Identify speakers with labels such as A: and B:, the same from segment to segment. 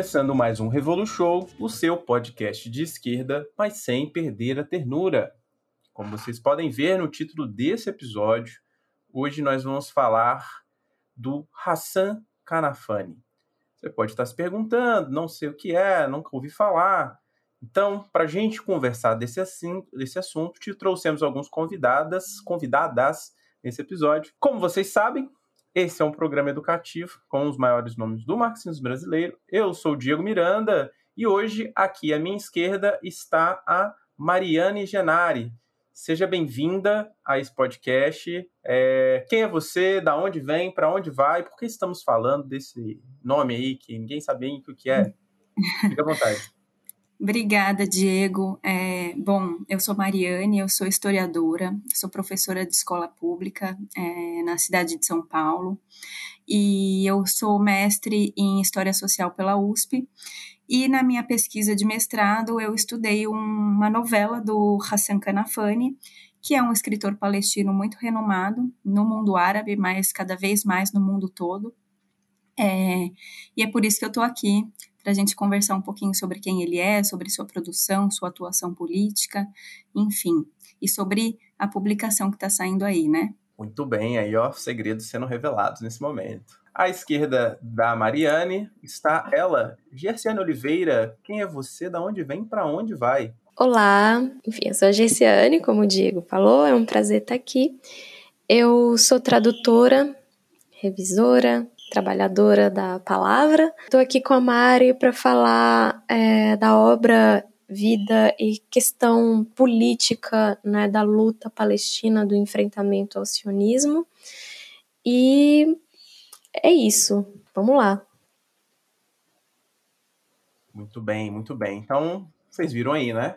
A: começando mais um Revolu Show, o seu podcast de esquerda, mas sem perder a ternura. Como vocês podem ver no título desse episódio, hoje nós vamos falar do Hassan Kanafani. Você pode estar se perguntando, não sei o que é, nunca ouvi falar. Então, para a gente conversar desse, assim, desse assunto, te trouxemos alguns convidadas, convidadas nesse episódio. Como vocês sabem, esse é um programa educativo com os maiores nomes do marxismo brasileiro. Eu sou o Diego Miranda e hoje, aqui à minha esquerda, está a Mariane Genari. Seja bem-vinda a esse podcast. É, quem é você? Da onde vem? Para onde vai? Por que estamos falando desse nome aí que ninguém sabe bem o que é? Fique à vontade.
B: Obrigada, Diego. É, bom, eu sou Mariane, eu sou historiadora, sou professora de escola pública é, na cidade de São Paulo e eu sou mestre em História Social pela USP. E na minha pesquisa de mestrado, eu estudei uma novela do Hassan Kanafani, que é um escritor palestino muito renomado no mundo árabe, mas cada vez mais no mundo todo. É, e é por isso que eu estou aqui para a gente conversar um pouquinho sobre quem ele é, sobre sua produção, sua atuação política, enfim, e sobre a publicação que está saindo aí, né?
A: Muito bem, aí ó, segredos sendo revelados nesse momento. À esquerda da Mariane está ela, Gerciane Oliveira. Quem é você? Da onde vem? Para onde vai?
C: Olá, enfim, eu sou a Gerciane, como o Diego falou, é um prazer estar aqui. Eu sou tradutora, revisora, trabalhadora da palavra. Estou aqui com a Mari para falar é, da obra Vida e questão política né, da luta palestina, do enfrentamento ao sionismo. E é isso. Vamos lá.
A: Muito bem, muito bem. Então, vocês viram aí, né?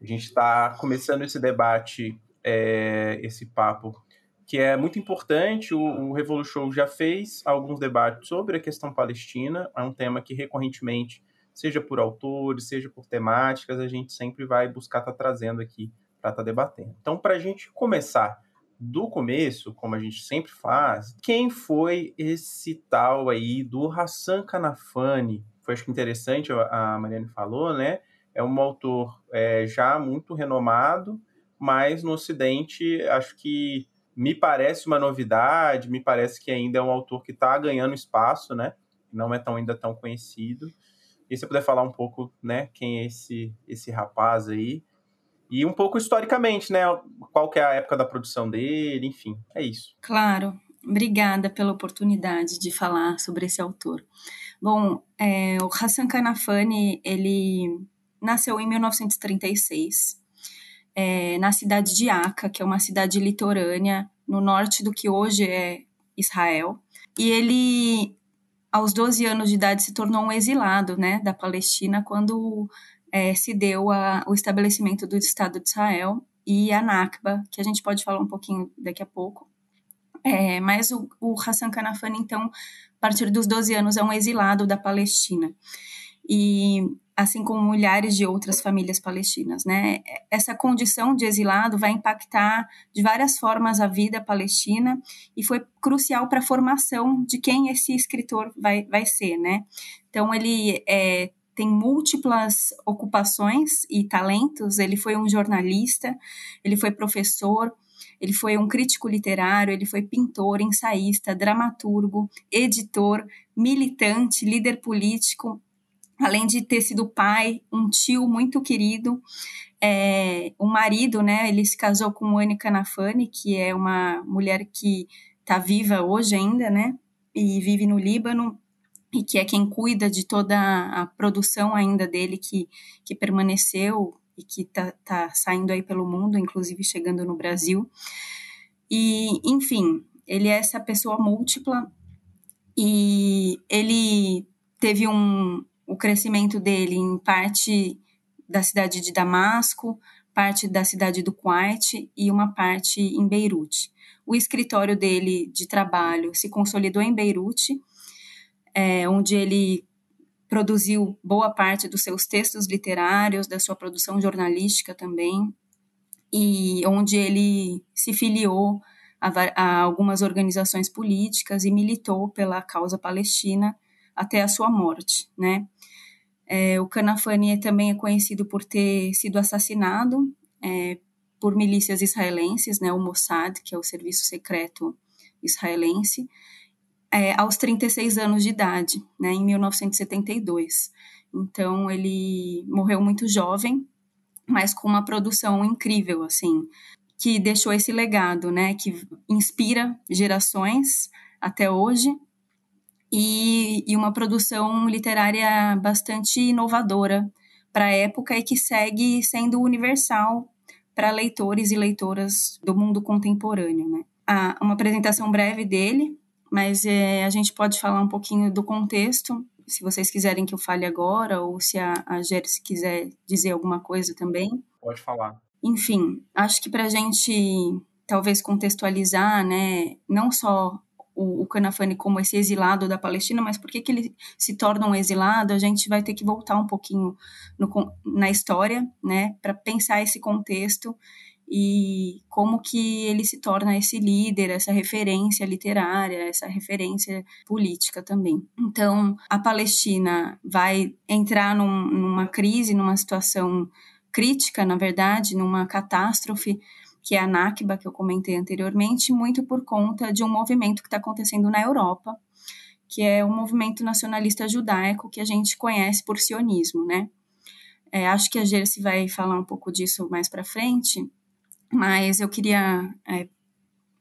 A: A gente está começando esse debate, é, esse papo que é muito importante. O, o Revolution já fez alguns debates sobre a questão palestina, é um tema que recorrentemente, seja por autores, seja por temáticas, a gente sempre vai buscar estar tá trazendo aqui para estar tá debatendo. Então, para a gente começar do começo, como a gente sempre faz, quem foi esse tal aí do Hassan Kanafani? Foi acho que interessante, a Mariane falou, né? É um autor é, já muito renomado, mas no Ocidente acho que me parece uma novidade, me parece que ainda é um autor que está ganhando espaço, né? Não é tão ainda tão conhecido. E se puder falar um pouco, né, quem é esse esse rapaz aí e um pouco historicamente, né, qual que é a época da produção dele, enfim, é isso.
B: Claro. Obrigada pela oportunidade de falar sobre esse autor. Bom, é, o Hassan Kanafani, ele nasceu em 1936 é, na cidade de Aca, que é uma cidade litorânea no norte do que hoje é Israel. E ele, aos 12 anos de idade, se tornou um exilado né, da Palestina quando é, se deu a, o estabelecimento do Estado de Israel e a Nakba, que a gente pode falar um pouquinho daqui a pouco. É, mas o, o Hassan Kanafani, então, a partir dos 12 anos, é um exilado da Palestina. E assim como milhares de outras famílias palestinas, né? Essa condição de exilado vai impactar de várias formas a vida palestina e foi crucial para a formação de quem esse escritor vai, vai ser, né? Então ele é, tem múltiplas ocupações e talentos. Ele foi um jornalista, ele foi professor, ele foi um crítico literário, ele foi pintor, ensaísta, dramaturgo, editor, militante, líder político, além de ter sido pai, um tio muito querido, é, marido, né? Ele se casou com Anne Canafani, que é uma mulher que está viva hoje ainda, né? E vive no Líbano e que é quem cuida de toda a produção ainda dele que, que permaneceu e que está tá saindo aí pelo mundo, inclusive chegando no Brasil. E, enfim, ele é essa pessoa múltipla e ele teve um, o crescimento dele em parte da cidade de Damasco, parte da cidade do Kuwait e uma parte em Beirute. O escritório dele de trabalho se consolidou em Beirute, é, onde ele produziu boa parte dos seus textos literários, da sua produção jornalística também, e onde ele se filiou a, a algumas organizações políticas e militou pela causa palestina até a sua morte, né? É, o Kanafani também é conhecido por ter sido assassinado é, por milícias israelenses, né, o Mossad, que é o serviço secreto israelense, é, aos 36 anos de idade, né, em 1972. Então ele morreu muito jovem, mas com uma produção incrível, assim, que deixou esse legado, né, que inspira gerações até hoje e, e uma produção literária bastante inovadora para a época e que segue sendo universal para leitores e leitoras do mundo contemporâneo, né. Ah, uma apresentação breve dele, mas é, a gente pode falar um pouquinho do contexto, se vocês quiserem que eu fale agora, ou se a, a Jersey quiser dizer alguma coisa também.
A: Pode falar.
B: Enfim, acho que para a gente talvez contextualizar, né, não só o, o Canafani como esse exilado da Palestina, mas por que, que ele se torna um exilado, a gente vai ter que voltar um pouquinho no, na história, né, para pensar esse contexto e como que ele se torna esse líder, essa referência literária, essa referência política também. Então, a Palestina vai entrar num, numa crise, numa situação crítica, na verdade, numa catástrofe que é a Nakba, que eu comentei anteriormente, muito por conta de um movimento que está acontecendo na Europa, que é o movimento nacionalista judaico que a gente conhece por sionismo, né? É, acho que a Gerce vai falar um pouco disso mais para frente, mas eu queria é,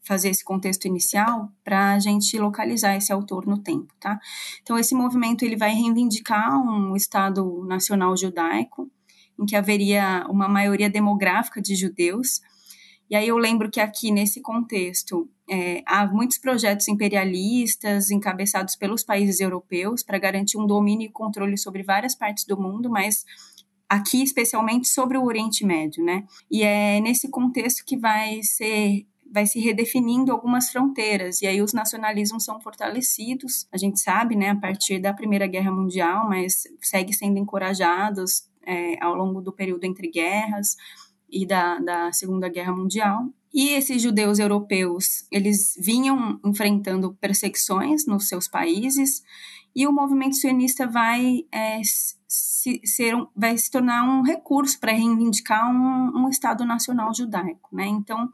B: fazer esse contexto inicial para a gente localizar esse autor no tempo, tá? Então, esse movimento ele vai reivindicar um Estado nacional judaico, em que haveria uma maioria demográfica de judeus, e aí eu lembro que aqui nesse contexto é, há muitos projetos imperialistas encabeçados pelos países europeus para garantir um domínio e controle sobre várias partes do mundo, mas aqui especialmente sobre o Oriente Médio, né? E é nesse contexto que vai ser vai se redefinindo algumas fronteiras e aí os nacionalismos são fortalecidos. A gente sabe, né, a partir da Primeira Guerra Mundial, mas segue sendo encorajados é, ao longo do período entre guerras e da, da Segunda Guerra Mundial. E esses judeus europeus, eles vinham enfrentando perseguições nos seus países, e o movimento sionista vai, é, se, ser um, vai se tornar um recurso para reivindicar um, um, Estado nacional judaico. Né? Então,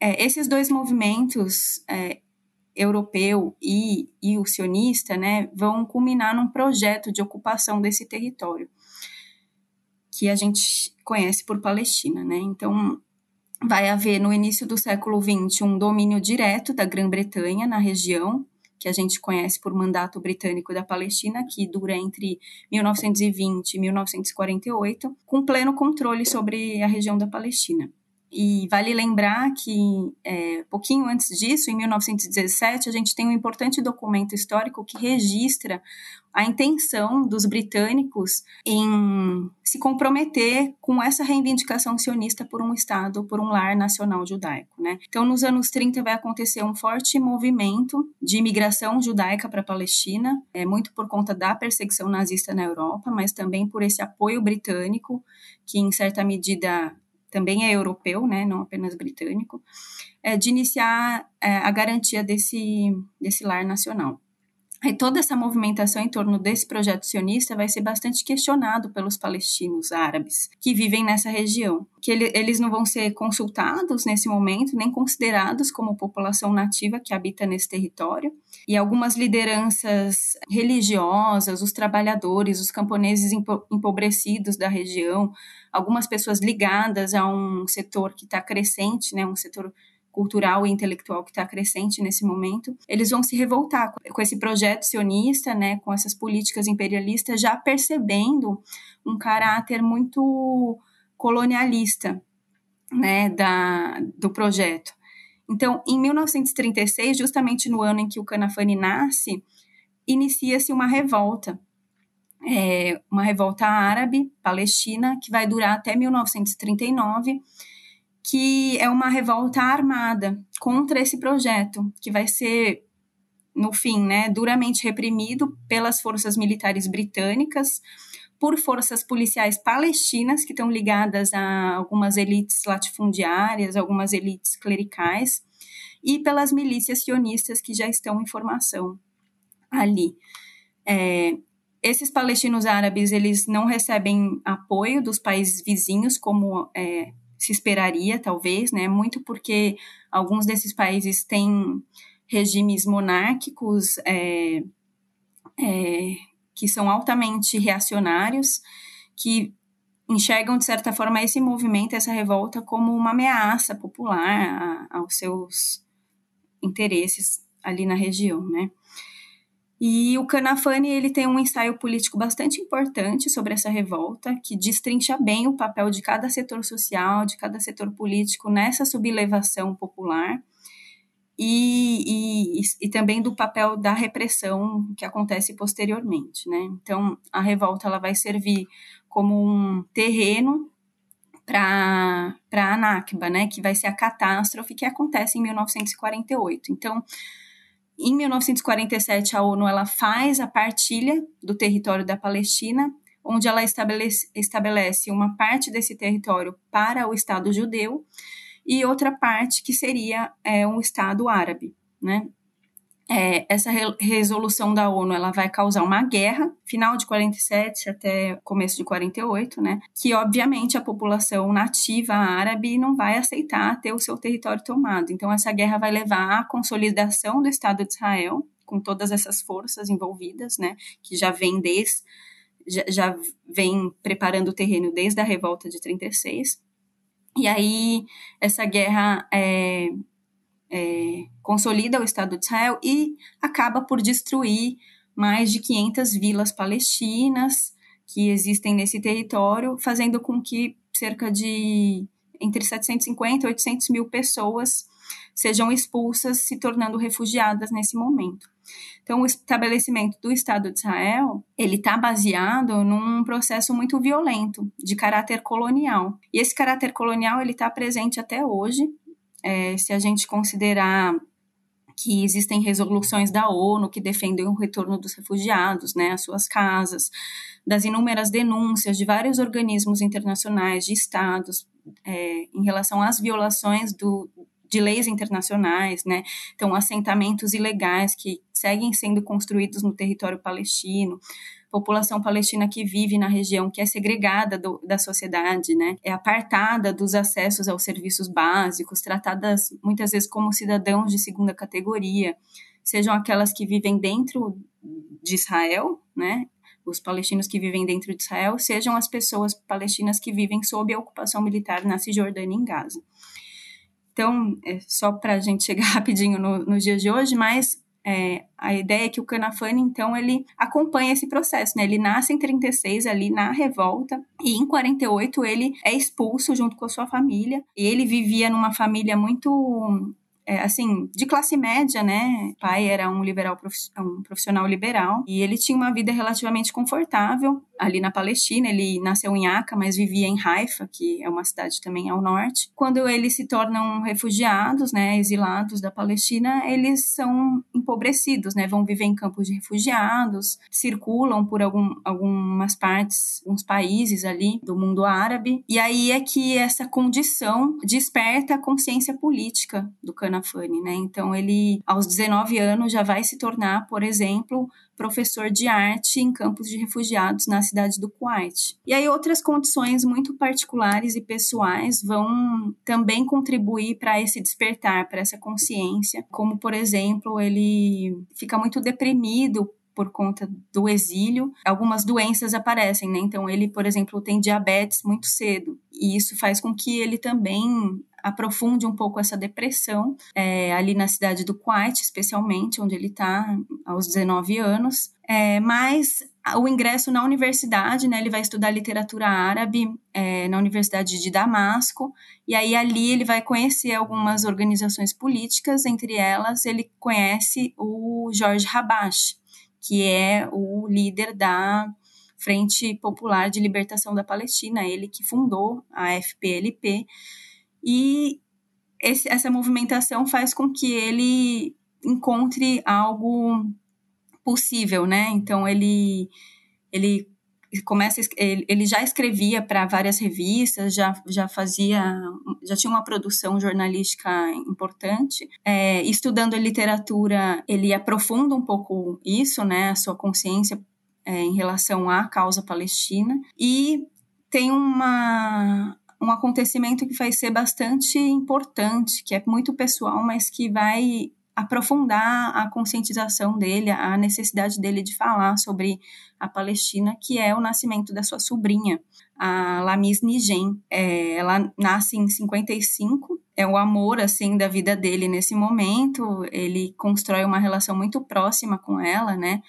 B: é, esses dois movimentos, é, europeu e, e o sionista, né, vão culminar num projeto de ocupação desse território que a gente conhece por Palestina, né? Então, vai haver no início do século XX um domínio direto da Grã-Bretanha na região, que a gente conhece por mandato britânico da Palestina, que dura entre 1920 e 1948, com pleno controle sobre a região da Palestina. E vale lembrar que, é, pouquinho antes disso, em 1917, a gente tem um importante documento histórico que registra a intenção dos britânicos em se comprometer com essa reivindicação sionista por um Estado, por um lar nacional judaico. Né? Então, nos anos 30, vai acontecer um forte movimento de imigração judaica para a Palestina, é, muito por conta da perseguição nazista na Europa, mas também por esse apoio britânico, que em certa medida também é europeu, né, não apenas britânico, é, de iniciar é, a garantia desse, desse lar nacional. E toda essa movimentação em torno desse projeto sionista vai ser bastante questionado pelos palestinos árabes que vivem nessa região, que ele, eles não vão ser consultados nesse momento, nem considerados como população nativa que habita nesse território. E algumas lideranças religiosas, os trabalhadores, os camponeses empobrecidos da região, algumas pessoas ligadas a um setor que está crescente, né, um setor cultural e intelectual que está crescente nesse momento, eles vão se revoltar com esse projeto sionista, né, com essas políticas imperialistas, já percebendo um caráter muito colonialista, né, da, do projeto. Então, em 1936, justamente no ano em que o Canafani nasce, inicia-se uma revolta, é, uma revolta árabe palestina que vai durar até 1939 que é uma revolta armada contra esse projeto, que vai ser, no fim, né, duramente reprimido pelas forças militares britânicas, por forças policiais palestinas, que estão ligadas a algumas elites latifundiárias, algumas elites clericais, e pelas milícias sionistas que já estão em formação ali. É, esses palestinos árabes eles não recebem apoio dos países vizinhos como é, se esperaria talvez né? Muito porque alguns desses países têm regimes monárquicos é, é, que são altamente reacionários que enxergam de certa forma esse movimento essa revolta como uma ameaça popular a, aos seus interesses ali na região né e o Canafani ele tem um ensaio político bastante importante sobre essa revolta, que destrincha bem o papel de cada setor social, de cada setor político nessa sublevação popular, e, e, e também do papel da repressão que acontece posteriormente. Né? Então, a revolta ela vai servir como um terreno para a Nakba, né, que vai ser a catástrofe que acontece em 1948. Então, em 1947, a ONU ela faz a partilha do território da Palestina, onde ela estabelece, estabelece uma parte desse território para o Estado judeu e outra parte que seria é, um Estado árabe, né? É, essa re resolução da ONU ela vai causar uma guerra, final de 47 até começo de 48, né? Que obviamente a população nativa árabe não vai aceitar ter o seu território tomado. Então essa guerra vai levar à consolidação do Estado de Israel com todas essas forças envolvidas, né? Que já vem desde já, já vem preparando o terreno desde a revolta de 36. E aí essa guerra é, é, consolida o Estado de Israel e acaba por destruir mais de 500 vilas palestinas que existem nesse território, fazendo com que cerca de entre 750 e 800 mil pessoas sejam expulsas, se tornando refugiadas nesse momento. Então, o estabelecimento do Estado de Israel, ele está baseado num processo muito violento, de caráter colonial. E esse caráter colonial, ele está presente até hoje, é, se a gente considerar que existem resoluções da ONU que defendem o retorno dos refugiados, né, às suas casas, das inúmeras denúncias de vários organismos internacionais, de estados, é, em relação às violações do, de leis internacionais, né, então assentamentos ilegais que seguem sendo construídos no território palestino, população palestina que vive na região, que é segregada do, da sociedade, né? É apartada dos acessos aos serviços básicos, tratadas muitas vezes como cidadãos de segunda categoria, sejam aquelas que vivem dentro de Israel, né? Os palestinos que vivem dentro de Israel, sejam as pessoas palestinas que vivem sob a ocupação militar na Cisjordânia e em Gaza. Então, é só para a gente chegar rapidinho no, nos dias de hoje, mas é, a ideia é que o Canafani, então, ele acompanha esse processo, né? Ele nasce em 36, ali na revolta, e em 48 ele é expulso junto com a sua família. E ele vivia numa família muito é, assim, de classe média, né? O pai era um liberal, um profissional liberal, e ele tinha uma vida relativamente confortável ali na Palestina. Ele nasceu em Aca, mas vivia em Haifa, que é uma cidade também ao norte. Quando eles se tornam refugiados, né, exilados da Palestina, eles são empobrecidos, né? Vão viver em campos de refugiados, circulam por algum, algumas partes, uns países ali do mundo árabe. E aí é que essa condição desperta a consciência política do Cana Fani, né? Então ele aos 19 anos já vai se tornar, por exemplo, professor de arte em campos de refugiados na cidade do Kuwait. E aí outras condições muito particulares e pessoais vão também contribuir para esse despertar, para essa consciência, como por exemplo, ele fica muito deprimido por conta do exílio, algumas doenças aparecem, né? Então ele, por exemplo, tem diabetes muito cedo e isso faz com que ele também aprofunde um pouco essa depressão, é, ali na cidade do Kuwait, especialmente, onde ele está aos 19 anos. É, mas o ingresso na universidade, né, ele vai estudar literatura árabe é, na Universidade de Damasco, e aí ali ele vai conhecer algumas organizações políticas, entre elas ele conhece o Jorge Habash, que é o líder da Frente Popular de Libertação da Palestina, ele que fundou a FPLP, e esse, essa movimentação faz com que ele encontre algo possível, né? Então ele ele começa ele já escrevia para várias revistas, já, já fazia, já tinha uma produção jornalística importante. É, estudando literatura, ele aprofunda um pouco isso, né, a sua consciência é, em relação à causa palestina e tem uma um acontecimento que vai ser bastante importante, que é muito pessoal, mas que vai aprofundar a conscientização dele, a necessidade dele de falar sobre a Palestina, que é o nascimento da sua sobrinha, a Lamis Nigen. É, ela nasce em 55, é o amor assim da vida dele nesse momento. Ele constrói uma relação muito próxima com ela, né?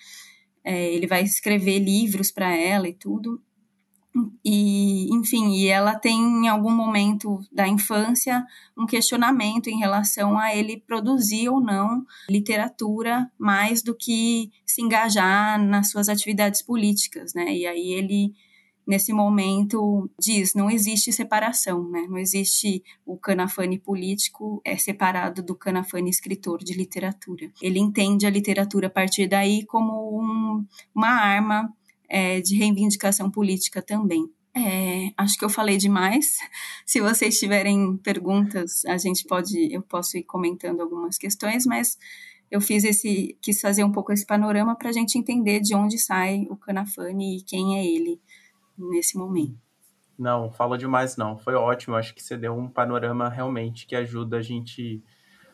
B: É, ele vai escrever livros para ela e tudo. E, enfim, e ela tem em algum momento da infância um questionamento em relação a ele produzir ou não literatura mais do que se engajar nas suas atividades políticas, né? E aí ele nesse momento diz não existe separação, né? Não existe o Canafane político é separado do Canafane escritor de literatura. Ele entende a literatura a partir daí como um, uma arma é, de reivindicação política também. É, acho que eu falei demais. Se vocês tiverem perguntas, a gente pode, eu posso ir comentando algumas questões, mas eu fiz esse, quis fazer um pouco esse panorama para a gente entender de onde sai o Canafani e quem é ele nesse momento.
A: Não, fala demais não. Foi ótimo. Acho que você deu um panorama realmente que ajuda a gente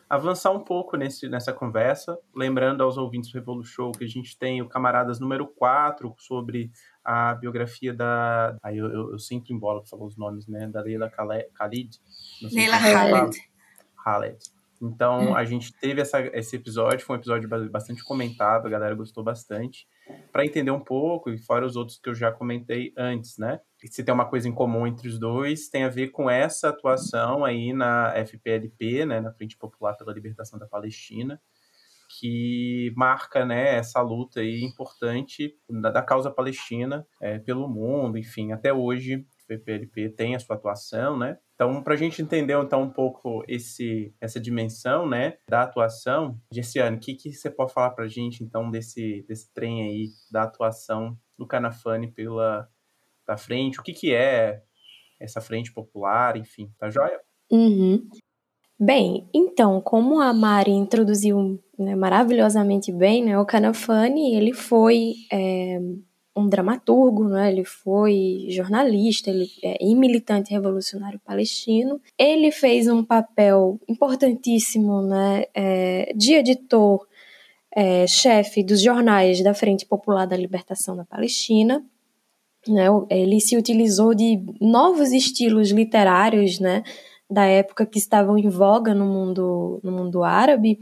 A: avançar um pouco nesse, nessa conversa, lembrando aos ouvintes do Revolu Show que a gente tem o Camaradas número 4 sobre a biografia da. Aí eu, eu, eu sempre embolo falar os nomes, né? Da Leila Khalid.
B: Leila Khalid.
A: Khalid. Então, hum. a gente teve essa, esse episódio, foi um episódio bastante comentado, a galera gostou bastante, para entender um pouco, e fora os outros que eu já comentei antes, né? se tem uma coisa em comum entre os dois, tem a ver com essa atuação aí na FPLP, né, na Frente Popular pela Libertação da Palestina, que marca né, essa luta aí importante da, da causa palestina é, pelo mundo, enfim, até hoje o FPLP tem a sua atuação, né? Então, para a gente entender então um pouco esse, essa dimensão, né, da atuação, Gessiane, o que, que você pode falar para a gente então desse, desse trem aí da atuação do Canafane pela da frente, o que, que é essa frente popular, enfim, tá joia?
C: Uhum. Bem, então, como a Mari introduziu né, maravilhosamente bem, né, o Canafani, ele foi é, um dramaturgo, né, ele foi jornalista ele, é, e militante revolucionário palestino. Ele fez um papel importantíssimo né, é, de editor, é, chefe dos jornais da Frente Popular da Libertação da Palestina, né, ele se utilizou de novos estilos literários né, da época que estavam em voga no mundo, no mundo árabe,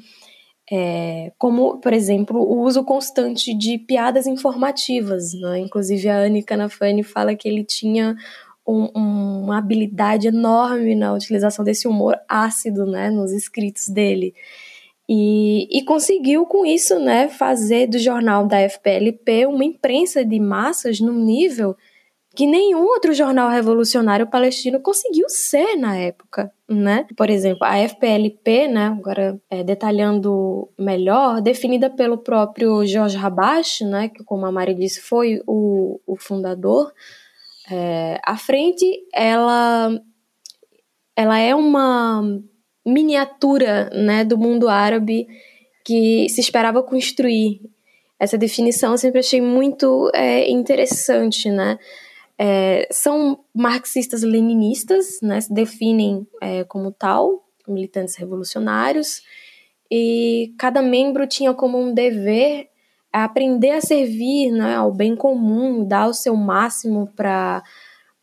C: é, como, por exemplo, o uso constante de piadas informativas. Né? Inclusive, a Anne Canafani fala que ele tinha um, um, uma habilidade enorme na utilização desse humor ácido né, nos escritos dele. E, e, conseguiu com isso né, fazer do jornal da FPLP uma imprensa de massas num nível que nenhum outro jornal revolucionário palestino conseguiu ser na época, né? Por exemplo, a FPLP, né, agora é, detalhando melhor, definida pelo próprio Jorge Rabash, né, que como a Mari disse foi o, o fundador, é, a frente ela, ela é uma miniatura né, do mundo árabe que se esperava construir. Essa definição eu sempre achei muito é, interessante, né? É, são marxistas-leninistas, né, se definem é, como tal, militantes revolucionários, e cada membro tinha como um dever aprender a servir né, ao bem comum, dar o seu máximo para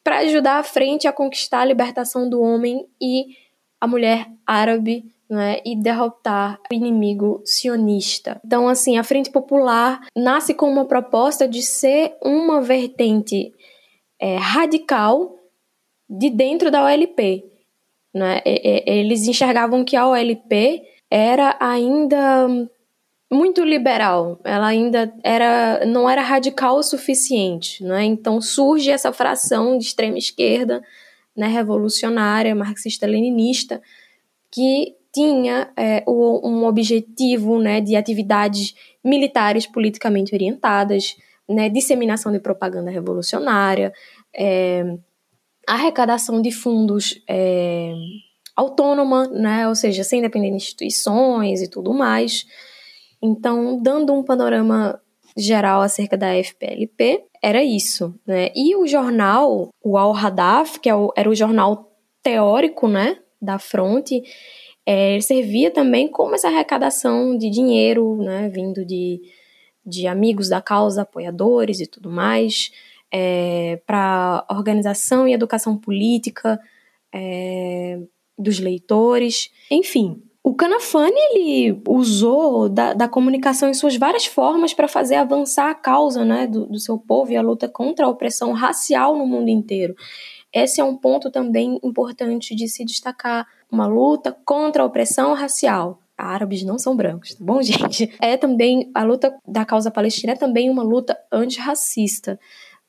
C: ajudar a frente a conquistar a libertação do homem e a mulher árabe né, e derrotar o inimigo sionista. Então, assim, a Frente Popular nasce com uma proposta de ser uma vertente é, radical de dentro da OLP. Né? Eles enxergavam que a OLP era ainda muito liberal, ela ainda era, não era radical o suficiente. Né? Então surge essa fração de extrema esquerda né, revolucionária, marxista-leninista, que tinha é, um objetivo né, de atividades militares politicamente orientadas, né, disseminação de propaganda revolucionária, é, arrecadação de fundos é, autônoma, né, ou seja, sem depender de instituições e tudo mais. Então, dando um panorama geral acerca da FPLP, era isso, né? E o jornal, o Al-Hadaf, que é era o jornal teórico, né, da fronte, é, servia também como essa arrecadação de dinheiro, né, vindo de, de amigos da causa, apoiadores e tudo mais, é, para organização e educação política é, dos leitores, enfim. O Canafani ele usou da, da comunicação em suas várias formas para fazer avançar a causa né, do, do seu povo e a luta contra a opressão racial no mundo inteiro. Esse é um ponto também importante de se destacar, uma luta contra a opressão racial. Árabes não são brancos, tá bom, gente? É também a luta da causa palestina é também uma luta antirracista,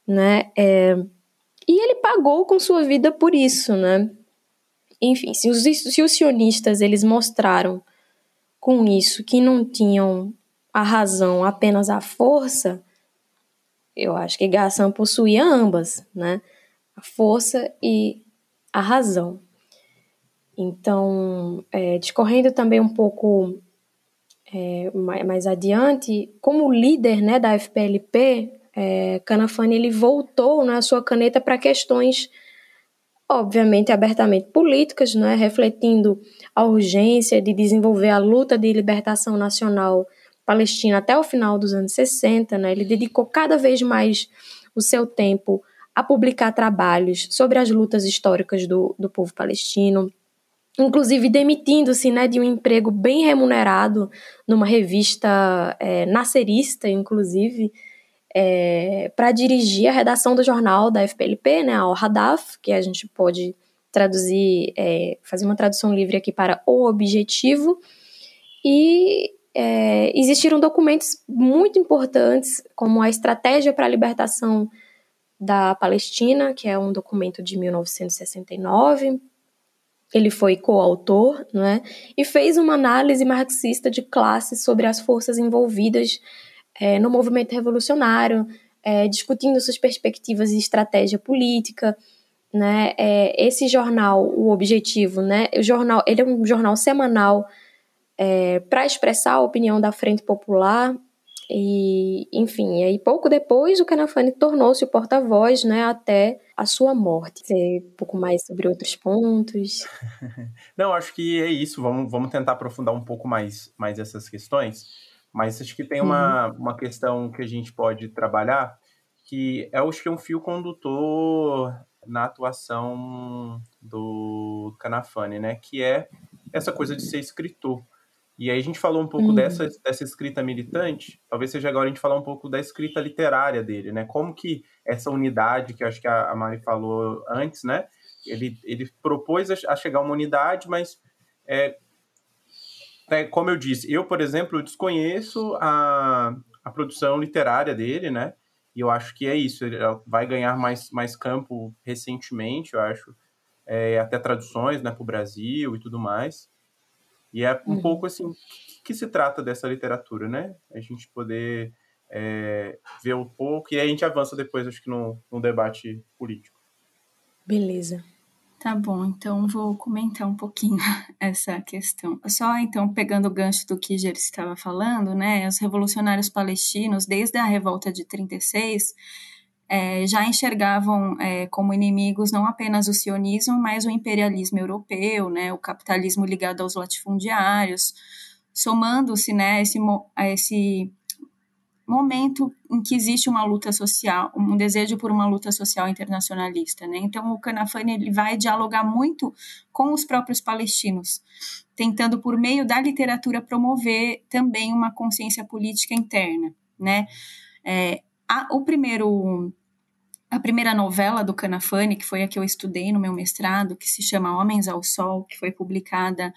C: né? É... E ele pagou com sua vida por isso, né? Enfim, se os, se os sionistas eles mostraram com isso que não tinham a razão, apenas a força, eu acho que Gassan possuía ambas, né? a força e a razão. Então, é, discorrendo também um pouco é, mais, mais, adiante, como líder né, da FPLP, é, Canafani ele voltou na né, sua caneta para questões, obviamente, abertamente políticas, né, refletindo a urgência de desenvolver a luta de libertação nacional palestina até o final dos anos 60. Né, ele dedicou cada vez mais o seu tempo a publicar trabalhos sobre as lutas históricas do, do povo palestino, inclusive demitindo-se né, de um emprego bem remunerado numa revista é, nascerista, inclusive, é, para dirigir a redação do jornal da FPLP, né, Al Hadaf, que a gente pode traduzir, é, fazer uma tradução livre aqui para o objetivo. E é, existiram documentos muito importantes, como a Estratégia para a Libertação da Palestina, que é um documento de 1969. Ele foi coautor, né, e fez uma análise marxista de classe sobre as forças envolvidas é, no movimento revolucionário, é, discutindo suas perspectivas e estratégia política. Né, é, esse jornal, o objetivo, né, o jornal, ele é um jornal semanal é, para expressar a opinião da Frente Popular e, enfim, aí pouco depois o Canafani tornou-se o porta-voz, né, até a sua morte. Um pouco mais sobre outros pontos.
A: Não, acho que é isso. Vamos, vamos tentar aprofundar um pouco mais, mais essas questões. Mas acho que tem uma, uhum. uma questão que a gente pode trabalhar, que é, acho que é um fio condutor na atuação do Canafani, né? Que é essa coisa de ser escritor. E aí a gente falou um pouco uhum. dessa, dessa escrita militante, talvez seja agora a gente falar um pouco da escrita literária dele, né? Como que essa unidade, que acho que a Mari falou antes, né? Ele, ele propôs a chegar a uma unidade, mas é, é, como eu disse, eu, por exemplo, desconheço a, a produção literária dele, né? E eu acho que é isso, ele vai ganhar mais, mais campo recentemente, eu acho, é, até traduções né, para o Brasil e tudo mais. E é um uhum. pouco assim que, que se trata dessa literatura, né? A gente poder é, ver um pouco e aí a gente avança depois, acho que, no, no debate político.
C: Beleza.
B: Tá bom, então vou comentar um pouquinho essa questão. Só então, pegando o gancho do que Jer estava falando, né? Os revolucionários palestinos, desde a revolta de 36, é, já enxergavam é, como inimigos não apenas o sionismo, mas o imperialismo europeu, né, o capitalismo ligado aos latifundiários, somando-se né, esse, a esse momento em que existe uma luta social, um desejo por uma luta social internacionalista. Né? Então, o Canafani ele vai dialogar muito com os próprios palestinos, tentando, por meio da literatura, promover também uma consciência política interna. Né? É, a, o primeiro a primeira novela do Canafani, que foi a que eu estudei no meu mestrado, que se chama Homens ao Sol, que foi publicada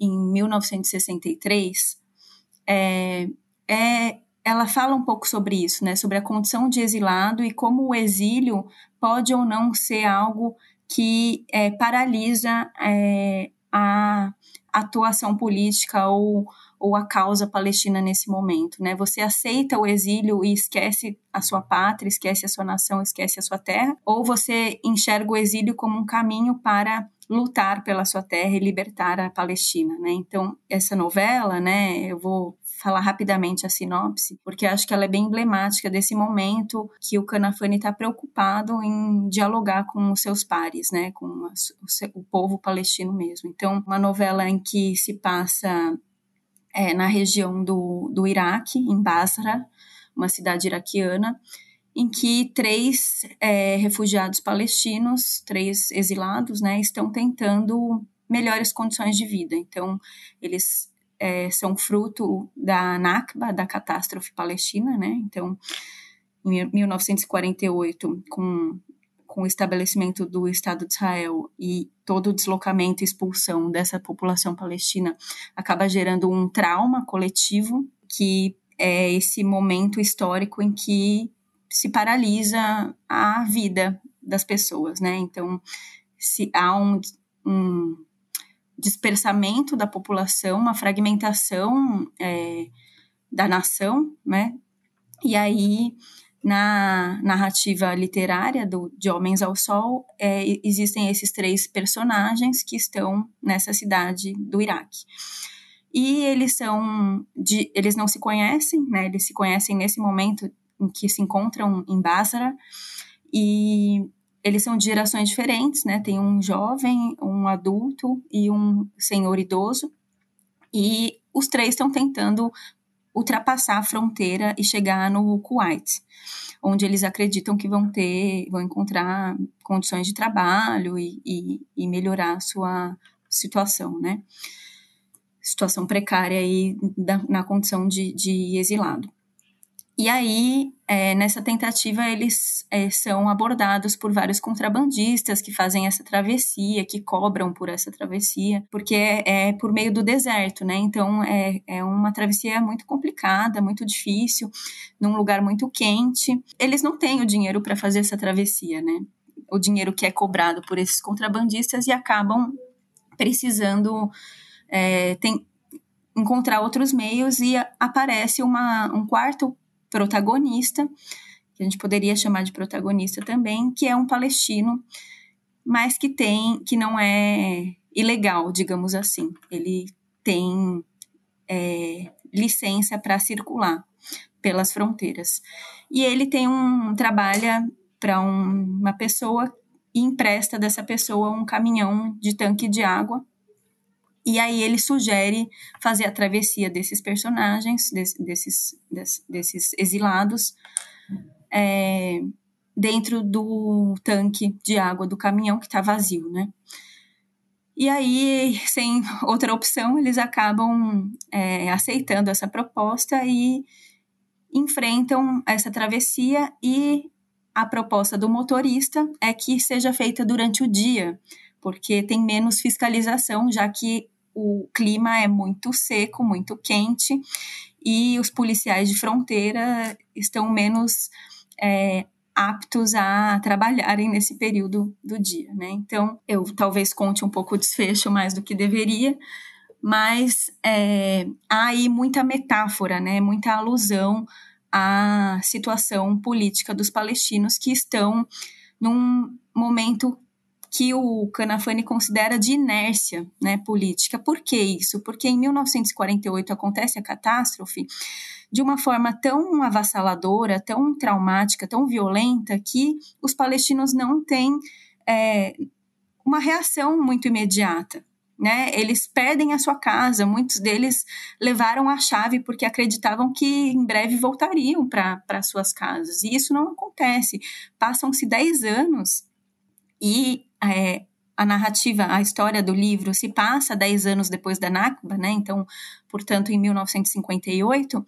B: em 1963, é, é, ela fala um pouco sobre isso, né, sobre a condição de exilado e como o exílio pode ou não ser algo que é, paralisa é, a, atuação política ou, ou a causa palestina nesse momento, né? Você aceita o exílio e esquece a sua pátria, esquece a sua nação, esquece a sua terra, ou você enxerga o exílio como um caminho para lutar pela sua terra e libertar a Palestina, né? Então, essa novela, né, eu vou falar rapidamente a sinopse, porque acho que ela é bem emblemática desse momento que o Canafani está preocupado em dialogar com os seus pares, né, com o, o povo palestino mesmo. Então, uma novela em que se passa é, na região do, do Iraque, em Basra, uma cidade iraquiana, em que três é, refugiados palestinos, três exilados, né, estão tentando melhores condições de vida. Então, eles é, são fruto da Nakba, da catástrofe palestina, né? Então, em 1948, com, com o estabelecimento do Estado de Israel e todo o deslocamento e expulsão dessa população palestina acaba gerando um trauma coletivo que é esse momento histórico em que se paralisa a vida das pessoas, né? Então, se há um, um dispersamento da população, uma fragmentação é, da nação, né? E aí, na narrativa literária do, de Homens ao Sol, é, existem esses três personagens que estão nessa cidade do Iraque. E eles são, de, eles não se conhecem, né? Eles se conhecem nesse momento em que se encontram em Basra e eles são de gerações diferentes, né? Tem um jovem, um adulto e um senhor idoso. E os três estão tentando ultrapassar a fronteira e chegar no Kuwait, onde eles acreditam que vão ter, vão encontrar condições de trabalho e, e, e melhorar a sua situação, né? Situação precária aí da, na condição de, de exilado. E aí, é, nessa tentativa, eles é, são abordados por vários contrabandistas que fazem essa travessia, que cobram por essa travessia, porque é, é por meio do deserto, né? Então, é, é uma travessia muito complicada, muito difícil, num lugar muito quente. Eles não têm o dinheiro para fazer essa travessia, né? O dinheiro que é cobrado por esses contrabandistas e acabam precisando. É, tem, encontrar outros meios e aparece uma, um quarto protagonista, que a gente poderia chamar de protagonista também, que é um palestino, mas que tem, que não é ilegal, digamos assim. Ele tem é, licença para circular pelas fronteiras. E ele tem um trabalha para um, uma pessoa e empresta dessa pessoa um caminhão de tanque de água e aí ele sugere fazer a travessia desses personagens, desse, desses, desses, desses exilados, é, dentro do tanque de água do caminhão que está vazio, né? E aí, sem outra opção, eles acabam é, aceitando essa proposta e enfrentam essa travessia e a proposta do motorista é que seja feita durante o dia, porque tem menos fiscalização, já que o clima é muito seco, muito quente, e os policiais de fronteira estão menos é, aptos a trabalharem nesse período do dia, né? Então, eu talvez conte um pouco o desfecho mais do que deveria, mas é, há aí muita metáfora, né? Muita alusão à situação política dos palestinos que estão num momento que o Canafani considera de inércia né, política. Por que isso? Porque em 1948 acontece a catástrofe de uma forma tão avassaladora, tão traumática, tão violenta, que os palestinos não têm é, uma reação muito imediata. Né? Eles perdem a sua casa, muitos deles levaram a chave porque acreditavam que em breve voltariam para suas casas. E isso não acontece. Passam-se 10 anos e é, a narrativa, a história do livro se passa 10 anos depois da Nakba, né? Então, portanto, em 1958,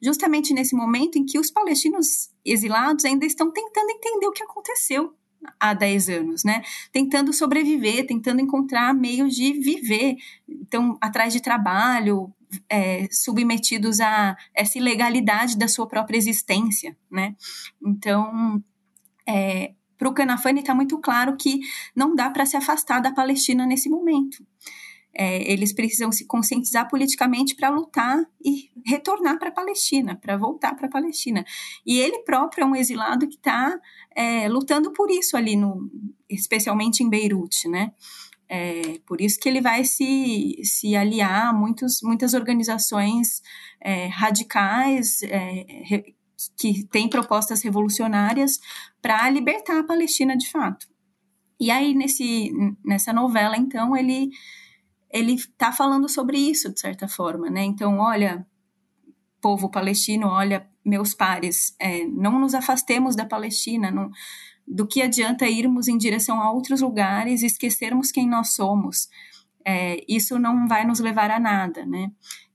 B: justamente nesse momento em que os palestinos exilados ainda estão tentando entender o que aconteceu há 10 anos, né? Tentando sobreviver, tentando encontrar meios de viver, então, atrás de trabalho, é, submetidos a essa ilegalidade da sua própria existência, né? Então, é, para o Canafani está muito claro que não dá para se afastar da Palestina nesse momento. é, eles precisam se conscientizar politicamente para lutar e retornar para a Palestina, para voltar para a Palestina. E ele próprio é um exilado que está é, lutando por isso ali, no, especialmente em Beirute, né? É, por isso que ele vai se, se aliar a muitos, muitas organizações é, radicais é, que têm propostas revolucionárias para libertar a Palestina de fato. E aí, nesse, nessa novela, então, ele ele está falando sobre isso, de certa forma, né? Então, olha, povo palestino, olha, meus pares, é, não nos afastemos da Palestina, não, do que adianta irmos em direção a outros lugares e esquecermos quem nós somos. É, isso não vai nos levar a nada, né?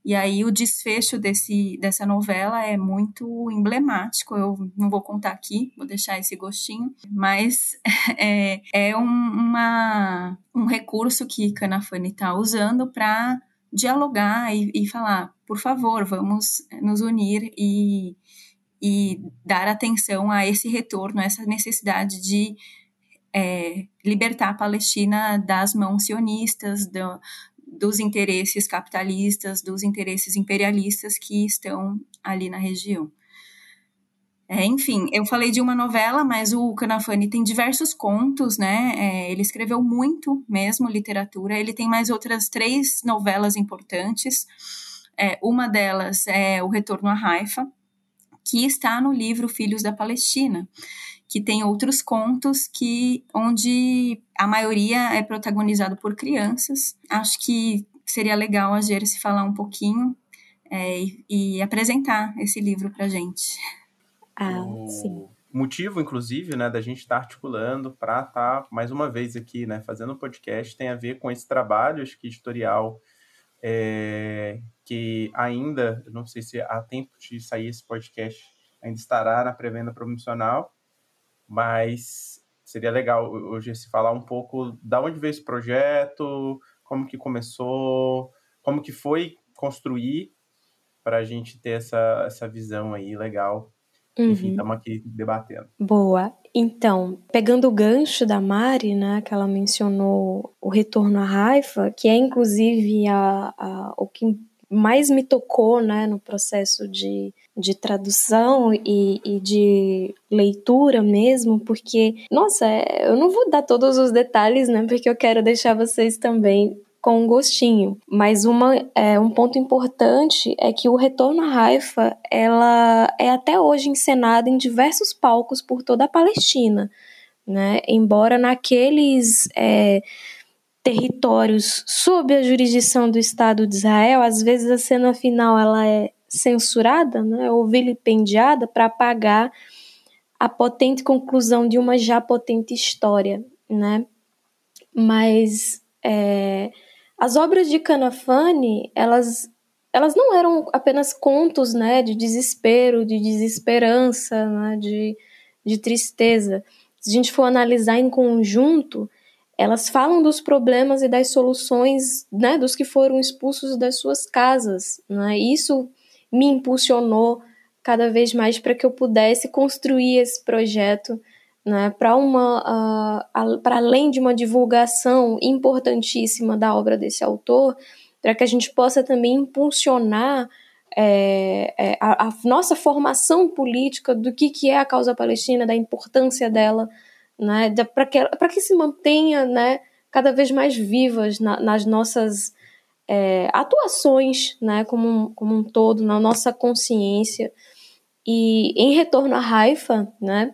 B: E aí o desfecho desse, dessa novela é muito emblemático. Eu não vou contar aqui, vou deixar esse gostinho, mas é, é um, uma, um recurso que Canafani está usando para dialogar e, e falar, por favor, vamos nos unir e, e dar atenção a esse retorno, a essa necessidade de é, libertar a Palestina das mãos sionistas, do, dos interesses capitalistas, dos interesses imperialistas que estão ali na região. É, enfim, eu falei de uma novela, mas o Canafani tem diversos contos, né? É, ele escreveu muito mesmo literatura. Ele tem mais outras três novelas importantes. É, uma delas é O Retorno a Haifa, que está no livro Filhos da Palestina, que tem outros contos que onde a maioria é protagonizado por crianças. Acho que seria legal a se falar um pouquinho é, e, e, apresentar esse livro para gente.
C: Ah, o sim.
A: motivo, inclusive, né, da gente estar tá articulando para estar tá, mais uma vez aqui, né, fazendo um podcast, tem a ver com esse trabalho, acho que editorial, é, que ainda, não sei se há tempo de sair esse podcast, ainda estará na pré-venda promocional, mas seria legal hoje se falar um pouco da onde veio esse projeto, como que começou, como que foi construir para a gente ter essa, essa visão aí legal. Uhum. Enfim, estamos aqui debatendo.
C: Boa. Então, pegando o gancho da Mari, né, que ela mencionou o retorno à raiva, que é inclusive a, a, o que mais me tocou né, no processo de, de tradução e, e, de leitura mesmo, porque, nossa, é, eu não vou dar todos os detalhes, né, porque eu quero deixar vocês também com um gostinho. Mas uma, é, um ponto importante é que o Retorno à Raifa ela é até hoje encenada em diversos palcos por toda a Palestina. Né? Embora naqueles é, territórios sob a jurisdição do Estado de Israel, às vezes a cena final ela é censurada, né, ou vilipendiada para apagar a potente conclusão de uma já potente história, né? Mas é, as obras de Canafani, elas elas não eram apenas contos, né, de desespero, de desesperança, né, de, de tristeza. Se a gente for analisar em conjunto, elas falam dos problemas e das soluções né, dos que foram expulsos das suas casas. Né? Isso me impulsionou cada vez mais para que eu pudesse construir esse projeto né, para uma uh, para além de uma divulgação importantíssima da obra desse autor, para que a gente possa também impulsionar é, é, a, a, nossa formação política do que, que é a causa palestina, da importância dela né, para que, que se mantenha né, cada vez mais vivas na, nas nossas é, atuações né, como, um, como um todo, na nossa consciência. E em retorno à Raifa, né,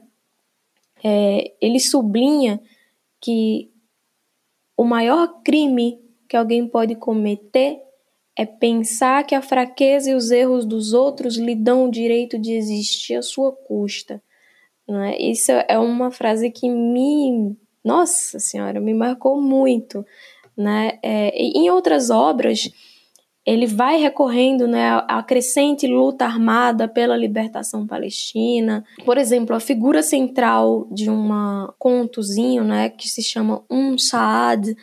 C: é, ele sublinha que o maior crime que alguém pode cometer é pensar que a fraqueza e os erros dos outros lhe dão o direito de existir à sua custa. Né? Isso é uma frase que me, nossa senhora, me marcou muito. Né? É, em outras obras, ele vai recorrendo né, à crescente luta armada pela libertação palestina. Por exemplo, a figura central de um contozinho né, que se chama Um Saad,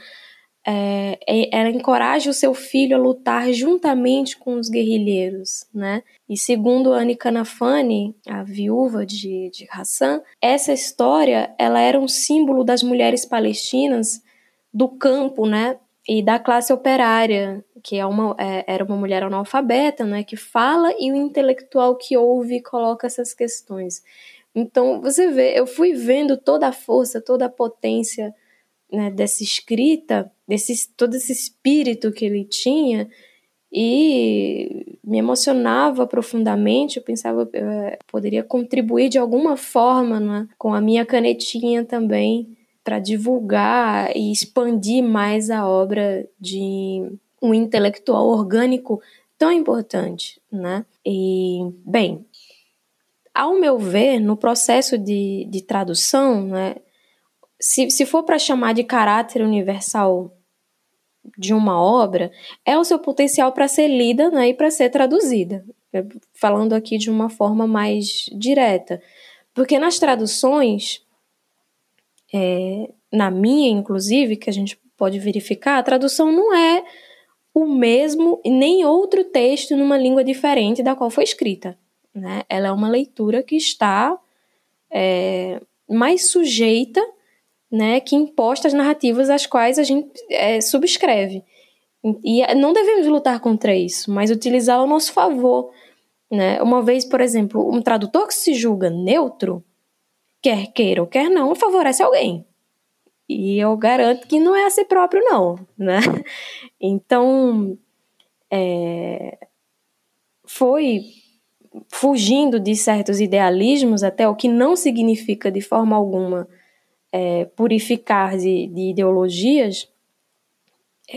C: é, é, ela encoraja o seu filho a lutar juntamente com os guerrilheiros, né? E segundo Anne Kanafani, a viúva de, de Hassan, essa história ela era um símbolo das mulheres palestinas do campo, né? e da classe operária, que é uma, é, era uma mulher analfabeta, né, que fala e o intelectual que ouve coloca essas questões. Então, você vê, eu fui vendo toda a força, toda a potência né, dessa escrita, desse, todo esse espírito que ele tinha, e me emocionava profundamente. Eu pensava eu eh, poderia contribuir de alguma forma né, com a minha canetinha também para divulgar e expandir mais a obra de um intelectual orgânico tão importante, né? E, bem, ao meu ver, no processo de, de tradução, né, se, se for para chamar de caráter universal de uma obra, é o seu potencial para ser lida né, e para ser traduzida. Falando aqui de uma forma mais direta. Porque nas traduções, é, na minha, inclusive, que a gente pode verificar, a tradução não é o mesmo nem outro texto numa língua diferente da qual foi escrita. Né? Ela é uma leitura que está é, mais sujeita né, que imposta as narrativas às quais a gente é, subscreve. E não devemos lutar contra isso, mas utilizá-lo ao nosso favor. Né? Uma vez, por exemplo, um tradutor que se julga neutro, quer queira ou quer não, favorece alguém. E eu garanto que não é a si próprio, não. Né? Então, é, foi fugindo de certos idealismos, até o que não significa de forma alguma é, purificar de, de ideologias,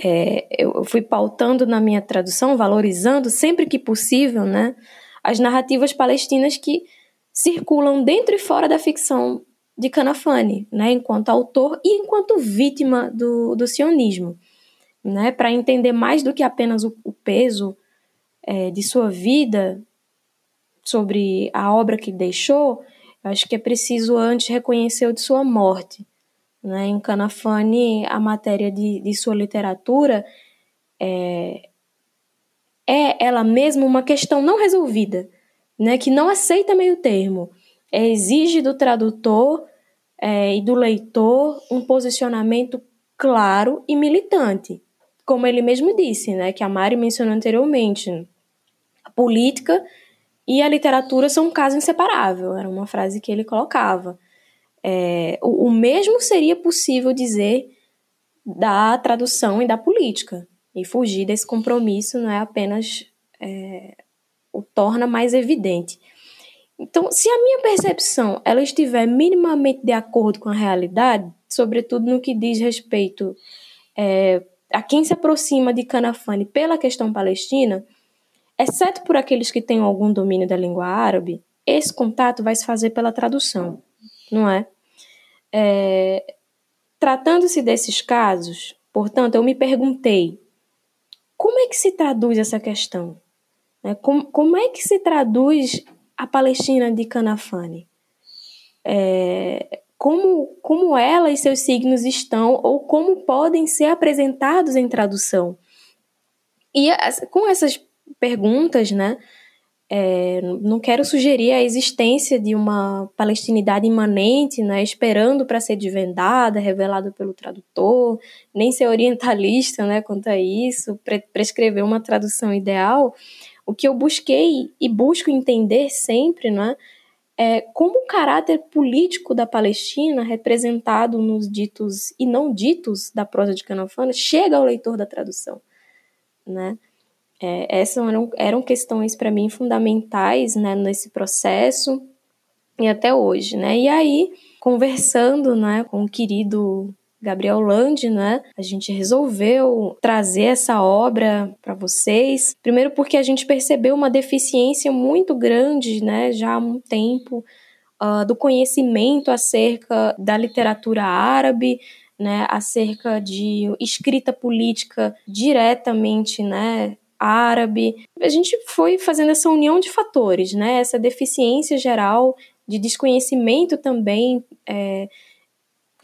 C: é, eu fui pautando na minha tradução, valorizando sempre que possível, né, as narrativas palestinas que circulam dentro e fora da ficção de Canafani, né, enquanto autor e enquanto vítima do, do sionismo, né, para entender mais do que apenas o, o peso é, de sua vida sobre a obra que deixou, Acho que é preciso antes reconhecer o de sua morte. Né? Em Canafani, a matéria de, de sua literatura é, é ela mesma uma questão não resolvida, né? que não aceita meio termo. É, exige do tradutor é, e do leitor um posicionamento claro e militante. Como ele mesmo disse, né, que a Mari mencionou anteriormente, a política e a literatura são um caso inseparável, era uma frase que ele colocava. É, o, o mesmo seria possível dizer da tradução e da política, e fugir desse compromisso não é apenas é, o torna mais evidente. Então, se a minha percepção ela estiver minimamente de acordo com a realidade, sobretudo no que diz respeito é, a quem se aproxima de Canafane pela questão palestina, Exceto por aqueles que têm algum domínio da língua árabe, esse contato vai se fazer pela tradução, não é? é Tratando-se desses casos, portanto, eu me perguntei como é que se traduz essa questão? Né? Como, como é que se traduz a Palestina de Canafane? É, como, como ela e seus signos estão ou como podem ser apresentados em tradução? E com essas perguntas, né? É, não quero sugerir a existência de uma palestinidade imanente, né, esperando para ser desvendada, revelada pelo tradutor, nem ser orientalista né, quanto a isso, pre prescrever uma tradução ideal. O que eu busquei e busco entender sempre né, é como o caráter político da Palestina, representado nos ditos e não ditos da prosa de Canafana, chega ao leitor da tradução. Né? É, essas eram, eram questões para mim fundamentais né, nesse processo e até hoje, né? E aí, conversando né, com o querido Gabriel Land, né? A gente resolveu trazer essa obra para vocês. Primeiro porque a gente percebeu uma deficiência muito grande, né, já há um tempo, uh, do conhecimento acerca da literatura árabe, né, acerca de escrita política diretamente, né, árabe. A gente foi fazendo essa união de fatores, né? Essa deficiência geral de desconhecimento também é,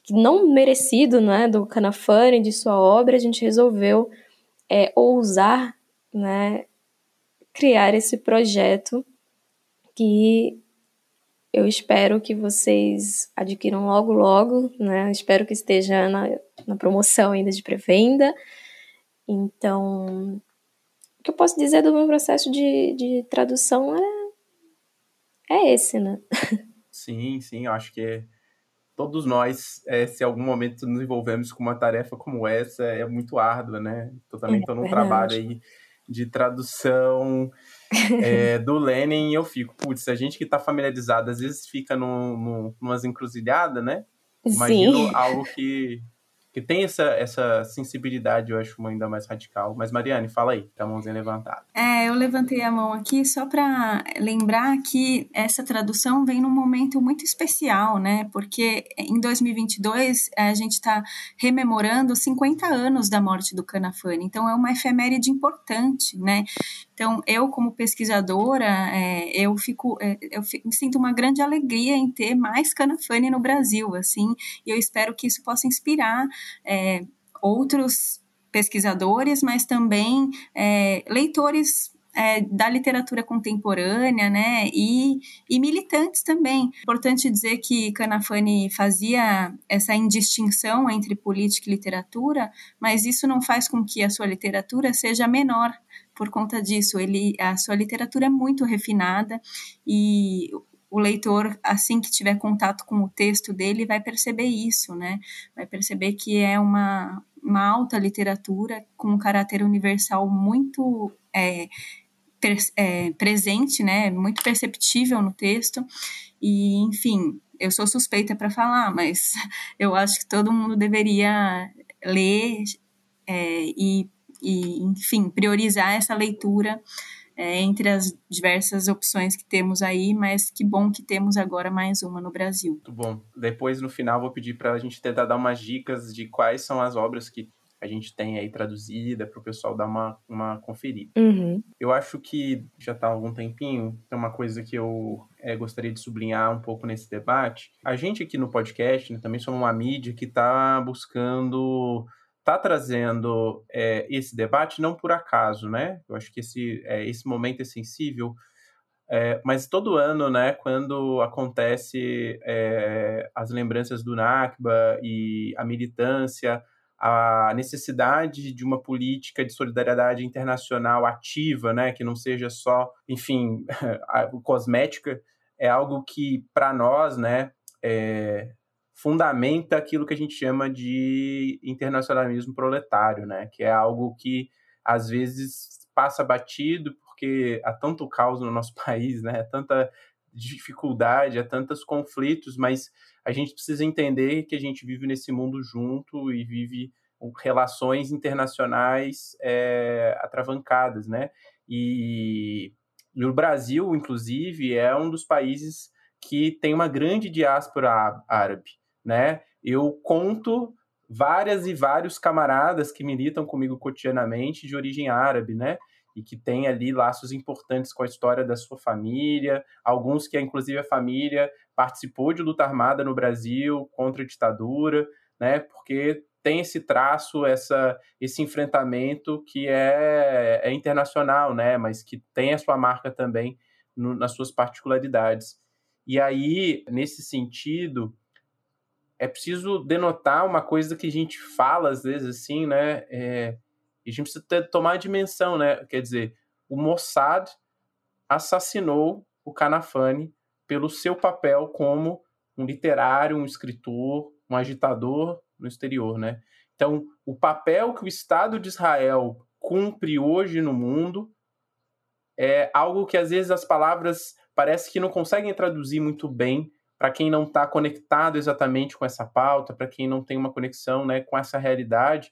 C: não merecido, né, do Canafani, de sua obra, a gente resolveu é, ousar, né, criar esse projeto que eu espero que vocês adquiram logo, logo, né? Espero que esteja na, na promoção ainda de pré-venda. Então, que eu posso dizer do meu processo de, de tradução é, é esse, né?
A: Sim, sim, eu acho que todos nós, é, se em algum momento nos envolvemos com uma tarefa como essa, é muito árdua, né? Eu também estou é, num trabalho aí de tradução é, do Lenin e eu fico, putz, a gente que está familiarizado às vezes fica num, num, numas encruzilhadas, né? Imagino Sim. algo que que tem essa, essa sensibilidade, eu acho ainda mais radical. Mas, Mariane, fala aí, tá a mãozinha levantada.
B: É, eu levantei a mão aqui só para lembrar que essa tradução vem num momento muito especial, né? Porque em 2022 a gente está rememorando 50 anos da morte do Canafani, então é uma efeméride importante, né? Então, eu, como pesquisadora, é, eu fico, é, eu fico, sinto uma grande alegria em ter mais Canafani no Brasil, assim, e eu espero que isso possa inspirar é, outros pesquisadores, mas também é, leitores é, da literatura contemporânea, né, e, e, militantes também. Importante dizer que Canafani fazia essa indistinção entre política e literatura, mas isso não faz com que a sua literatura seja menor por conta disso. Ele, a sua literatura é muito refinada e o leitor, assim que tiver contato com o texto dele, vai perceber isso, né? Vai perceber que é uma, uma alta literatura com um caráter universal muito é, é, presente, né? Muito perceptível no texto. E, enfim, eu sou suspeita para falar, mas eu acho que todo mundo deveria ler é, e, e, enfim, priorizar essa leitura é, entre as diversas opções que temos aí, mas que bom que temos agora mais uma no Brasil.
A: Muito bom. Depois, no final, vou pedir para a gente tentar dar umas dicas de quais são as obras que a gente tem aí traduzida para o pessoal dar uma, uma conferida.
C: Uhum.
A: Eu acho que já está há algum tempinho, tem uma coisa que eu é, gostaria de sublinhar um pouco nesse debate. A gente aqui no podcast né, também somos uma mídia que está buscando está trazendo é, esse debate não por acaso, né? Eu acho que esse, é, esse momento é sensível, é, mas todo ano, né, quando acontece é, as lembranças do Nakba e a militância, a necessidade de uma política de solidariedade internacional ativa, né, que não seja só, enfim, cosmética, é algo que para nós, né, é, fundamenta aquilo que a gente chama de internacionalismo proletário, né? Que é algo que às vezes passa batido porque há tanto caos no nosso país, né? Tanta dificuldade, há tantos conflitos, mas a gente precisa entender que a gente vive nesse mundo junto e vive relações internacionais é, atravancadas, né? E, e o Brasil, inclusive, é um dos países que tem uma grande diáspora árabe né? Eu conto várias e vários camaradas que militam comigo cotidianamente de origem árabe, né? E que têm ali laços importantes com a história da sua família, alguns que, inclusive, a família participou de luta armada no Brasil contra a ditadura, né? Porque tem esse traço, essa, esse enfrentamento que é, é internacional, né? Mas que tem a sua marca também no, nas suas particularidades. E aí, nesse sentido, é preciso denotar uma coisa que a gente fala às vezes assim, né? É, a gente precisa ter, tomar a dimensão, né? Quer dizer, o Mossad assassinou o Canafani pelo seu papel como um literário, um escritor, um agitador no exterior, né? Então, o papel que o Estado de Israel cumpre hoje no mundo é algo que às vezes as palavras parece que não conseguem traduzir muito bem para quem não está conectado exatamente com essa pauta, para quem não tem uma conexão né, com essa realidade,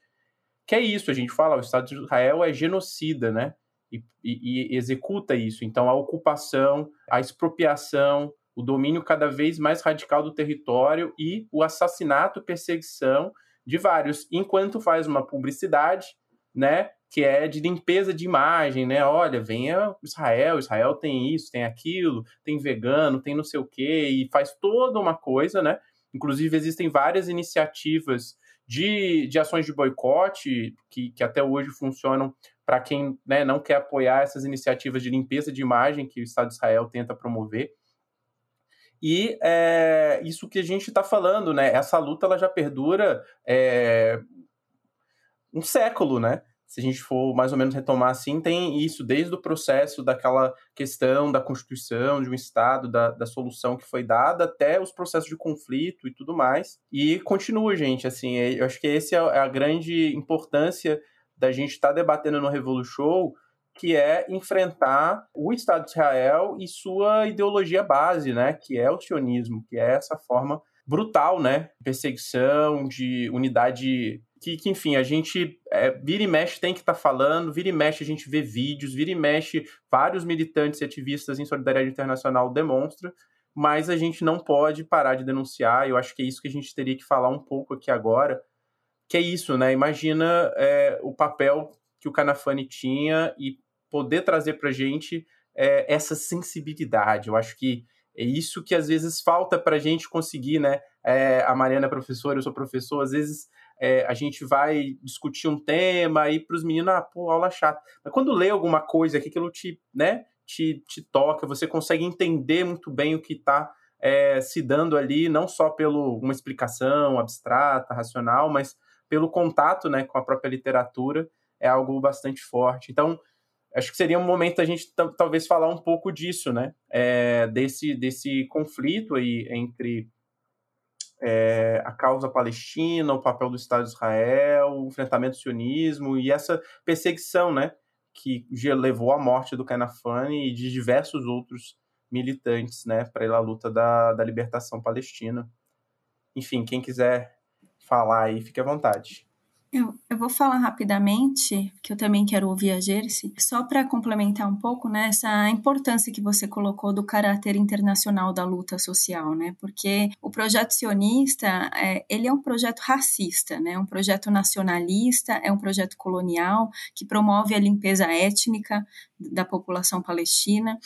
A: que é isso, a gente fala, o Estado de Israel é genocida, né? E, e, e executa isso. Então, a ocupação, a expropriação, o domínio cada vez mais radical do território e o assassinato, perseguição de vários, enquanto faz uma publicidade, né, que é de limpeza de imagem, né? Olha, venha Israel, Israel tem isso, tem aquilo, tem vegano, tem não sei o quê, e faz toda uma coisa, né? Inclusive, existem várias iniciativas de, de ações de boicote que, que até hoje funcionam para quem né, não quer apoiar essas iniciativas de limpeza de imagem que o Estado de Israel tenta promover. E é, isso que a gente está falando, né? Essa luta ela já perdura é, um século, né? Se a gente for mais ou menos retomar assim, tem isso desde o processo daquela questão da Constituição, de um Estado, da, da solução que foi dada, até os processos de conflito e tudo mais. E continua, gente, assim, é, eu acho que essa é a grande importância da gente estar tá debatendo no Revolution, que é enfrentar o Estado de Israel e sua ideologia base, né, que é o sionismo, que é essa forma brutal, né, perseguição, de unidade que, que, enfim, a gente é, vira e mexe tem que estar tá falando, vira e mexe a gente vê vídeos, vira e mexe vários militantes e ativistas em solidariedade internacional demonstra, mas a gente não pode parar de denunciar, eu acho que é isso que a gente teria que falar um pouco aqui agora, que é isso, né? Imagina é, o papel que o Canafani tinha e poder trazer para a gente é, essa sensibilidade. Eu acho que é isso que às vezes falta para a gente conseguir, né? É, a Mariana é professora, eu sou professor, às vezes é, a gente vai discutir um tema e para os meninos, ah, pô, aula chata. Mas quando lê alguma coisa que aquilo te, né, te, te toca, você consegue entender muito bem o que está é, se dando ali, não só pelo uma explicação abstrata, racional, mas pelo contato né, com a própria literatura, é algo bastante forte. Então, acho que seria um momento a gente talvez falar um pouco disso, né? É, desse, desse conflito aí entre é, a causa palestina, o papel do Estado de Israel, o enfrentamento do sionismo e essa perseguição, né? Que levou à morte do Kanafani e de diversos outros militantes, né? Para a luta da, da libertação palestina. Enfim, quem quiser falar aí, fique à vontade.
B: Eu, eu vou falar rapidamente, que eu também quero ouvir a Jersey, só para complementar um pouco né, essa importância que você colocou do caráter internacional da luta social, né? Porque o projeto sionista, é, ele é um projeto racista, né? Um projeto nacionalista, é um projeto colonial que promove a limpeza étnica da população palestina.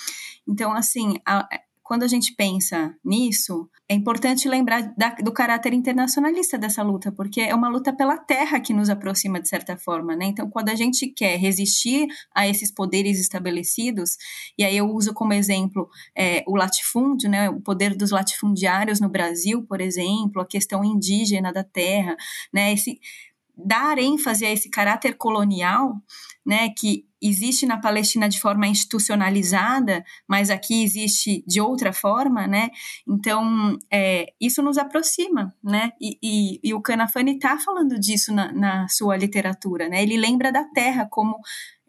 B: Então, assim, a, quando a gente pensa nisso, é importante lembrar da, do caráter internacionalista dessa luta, porque é uma luta pela terra que nos aproxima de certa forma, né? Então, quando a gente quer resistir a esses poderes estabelecidos, e aí eu uso como exemplo é, o latifúndio, né? O poder dos latifundiários no Brasil, por exemplo, a questão indígena da terra, né? Esse dar ênfase a esse caráter colonial, né, que existe na Palestina de forma institucionalizada, mas aqui existe de outra forma, né? Então, é, isso nos aproxima, né? E, e, e o Canafani está falando disso na, na, sua literatura, né? Ele lembra da terra como...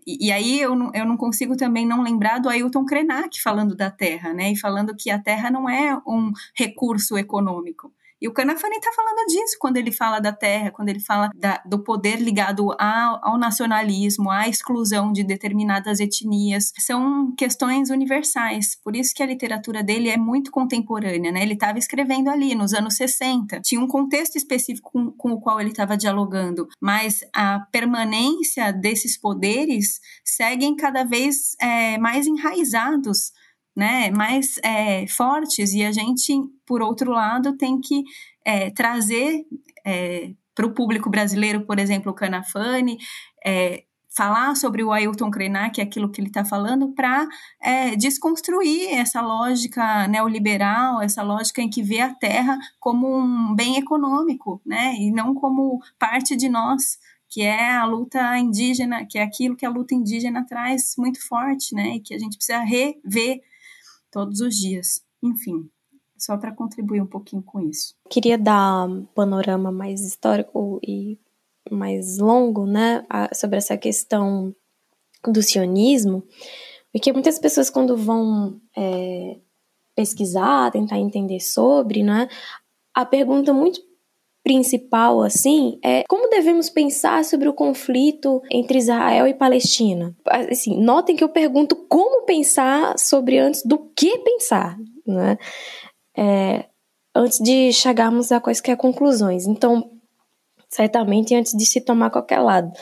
B: E, aí eu não, eu não consigo também não lembrar do Ailton Krenak falando da terra, né? E falando que a terra não é um recurso econômico, e o Canafani está falando disso quando ele fala da terra, quando ele fala da, do poder ligado ao, ao nacionalismo, à exclusão de determinadas etnias. São questões universais. Por isso que a literatura dele é muito contemporânea, né? Ele estava escrevendo ali nos anos 60. Tinha um contexto específico com, com o qual ele estava dialogando, mas a permanência desses poderes seguem cada vez é, mais enraizados né, mais é, fortes, e a gente, por outro lado, tem que é, trazer é, para o público brasileiro, por exemplo, o Canafani, é, falar sobre o Ailton Krenak, aquilo que ele está falando, para é, desconstruir essa lógica neoliberal, essa lógica em que vê a terra como um bem econômico, né, e não como parte de nós, que é a luta indígena, que é aquilo que a luta indígena traz muito forte, né, e que a gente precisa rever todos os dias. Enfim, só para contribuir um pouquinho com isso.
C: Queria dar um panorama mais histórico e mais longo, né, sobre essa questão do sionismo, porque muitas pessoas quando vão é, pesquisar, tentar entender sobre, né, a pergunta muito principal, assim, é como devemos pensar sobre o conflito entre Israel e Palestina. Assim, notem que eu pergunto como pensar sobre antes do que pensar, né? É, antes de chegarmos a quaisquer conclusões. Então, certamente antes de se tomar qualquer lado,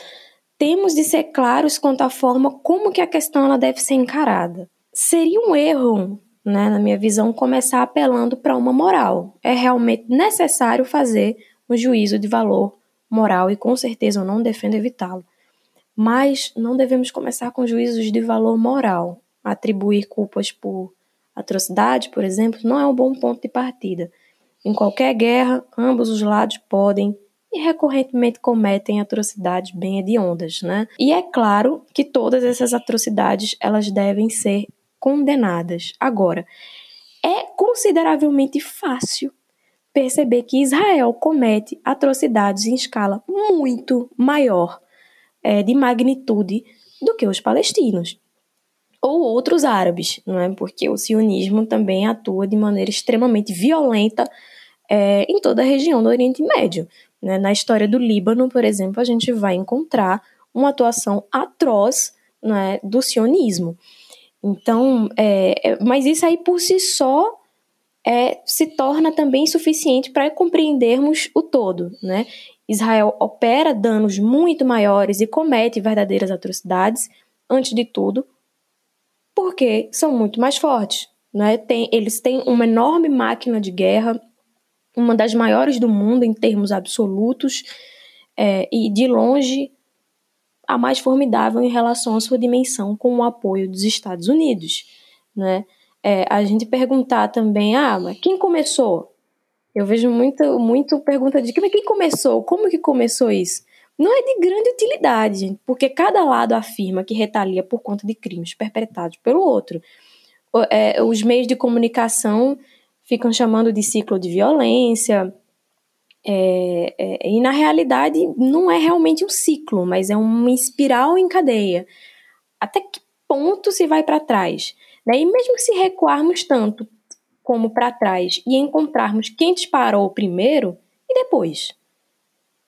C: temos de ser claros quanto à forma como que a questão ela deve ser encarada. Seria um erro né, na minha visão, começar apelando para uma moral. É realmente necessário fazer um juízo de valor moral e com certeza eu não defendo evitá-lo. Mas não devemos começar com juízos de valor moral. Atribuir culpas por atrocidade, por exemplo, não é um bom ponto de partida. Em qualquer guerra, ambos os lados podem e recorrentemente cometem atrocidades bem hediondas, né? E é claro que todas essas atrocidades elas devem ser condenadas. Agora, é consideravelmente fácil perceber que Israel comete atrocidades em escala muito maior é, de magnitude do que os palestinos ou outros árabes, não é? Porque o sionismo também atua de maneira extremamente violenta é, em toda a região do Oriente Médio. Né? Na história do Líbano, por exemplo, a gente vai encontrar uma atuação atroz né, do sionismo. Então, é, é, mas isso aí por si só é, se torna também suficiente para compreendermos o todo. Né? Israel opera danos muito maiores e comete verdadeiras atrocidades, antes de tudo, porque são muito mais fortes. Né? Tem, eles têm uma enorme máquina de guerra, uma das maiores do mundo em termos absolutos, é, e de longe a mais formidável em relação à sua dimensão com o apoio dos Estados Unidos. Né? É, a gente perguntar também, ah, mas quem começou? Eu vejo muito, muito pergunta de quem começou? Como que começou isso? não é de grande utilidade, porque cada lado afirma que retalia por conta de crimes perpetrados pelo outro. É, os meios de comunicação ficam chamando de ciclo de violência, é, é, e na realidade não é realmente um ciclo, mas é uma espiral em cadeia. Até que ponto se vai para trás? Daí, mesmo que se recuarmos tanto como para trás e encontrarmos quem disparou primeiro e depois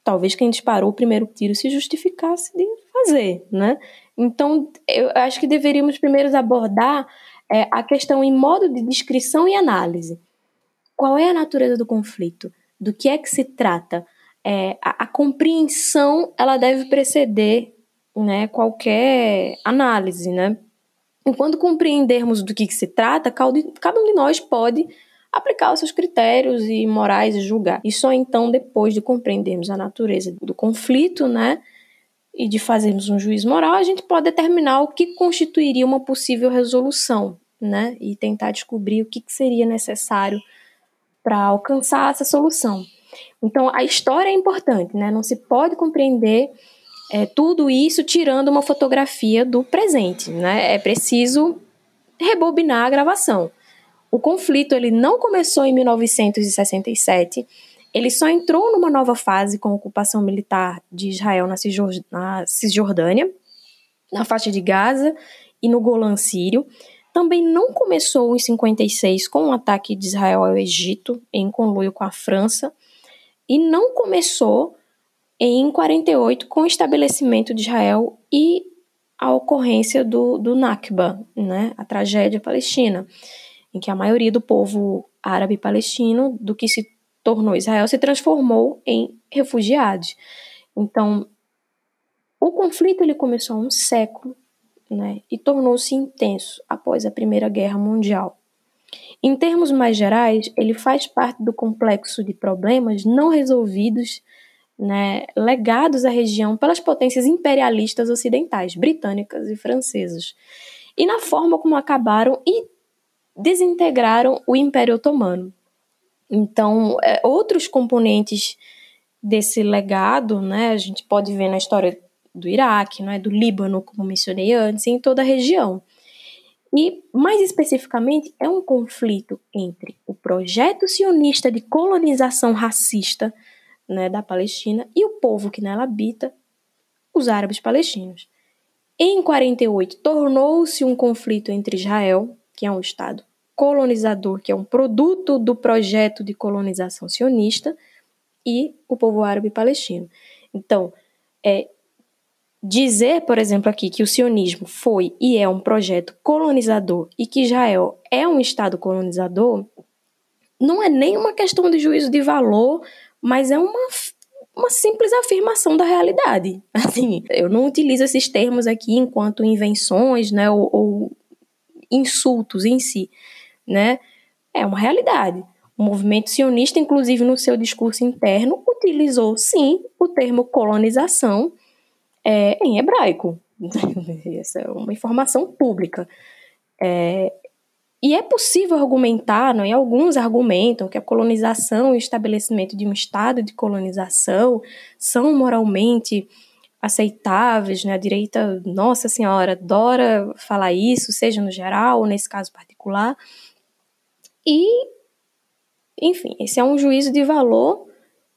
C: talvez quem disparou o primeiro tiro se justificasse de fazer, né? Então, eu acho que deveríamos primeiro abordar é, a questão em modo de descrição e análise. Qual é a natureza do conflito? Do que é que se trata? É, a, a, compreensão ela deve preceder né, qualquer análise, né? Quando compreendermos do que, que se trata, cada um de nós pode aplicar os seus critérios e morais e julgar. E só então, depois de compreendermos a natureza do conflito, né, e de fazermos um juízo moral, a gente pode determinar o que constituiria uma possível resolução, né, e tentar descobrir o que seria necessário para alcançar essa solução. Então, a história é importante, né, não se pode compreender é, tudo isso tirando uma fotografia do presente, né, é preciso rebobinar a gravação. O conflito ele não começou em 1967, ele só entrou numa nova fase com a ocupação militar de Israel na Cisjordânia, na faixa de Gaza e no Golã sírio. Também não começou em 56 com o ataque de Israel ao Egito, em conluio com a França, e não começou em 48 com o estabelecimento de Israel e a ocorrência do, do Nakba, né, a tragédia palestina em que a maioria do povo árabe palestino, do que se tornou Israel, se transformou em refugiados. Então, o conflito ele começou há um século né, e tornou-se intenso após a Primeira Guerra Mundial. Em termos mais gerais, ele faz parte do complexo de problemas não resolvidos, né, legados à região pelas potências imperialistas ocidentais, britânicas e francesas, e na forma como acabaram e desintegraram o Império Otomano. Então, é, outros componentes desse legado, né, a gente pode ver na história do Iraque, é, do Líbano, como mencionei antes, em toda a região. E, mais especificamente, é um conflito entre o projeto sionista de colonização racista né, da Palestina e o povo que nela habita, os árabes palestinos. Em 48, tornou-se um conflito entre Israel, que é um Estado colonizador, que é um produto do projeto de colonização sionista, e o povo árabe palestino. Então, é, dizer, por exemplo, aqui que o sionismo foi e é um projeto colonizador e que Israel é um Estado colonizador, não é nem uma questão de juízo de valor, mas é uma, uma simples afirmação da realidade. Assim, eu não utilizo esses termos aqui enquanto invenções, né, ou, ou insultos em si né? É uma realidade. O movimento sionista, inclusive no seu discurso interno, utilizou sim o termo colonização é, em hebraico. Essa é uma informação pública. É, E é possível argumentar, não? e alguns argumentam que a colonização e o estabelecimento de um estado de colonização são moralmente aceitáveis, né? A direita, nossa senhora, adora falar isso, seja no geral ou nesse caso particular. E, enfim, esse é um juízo de valor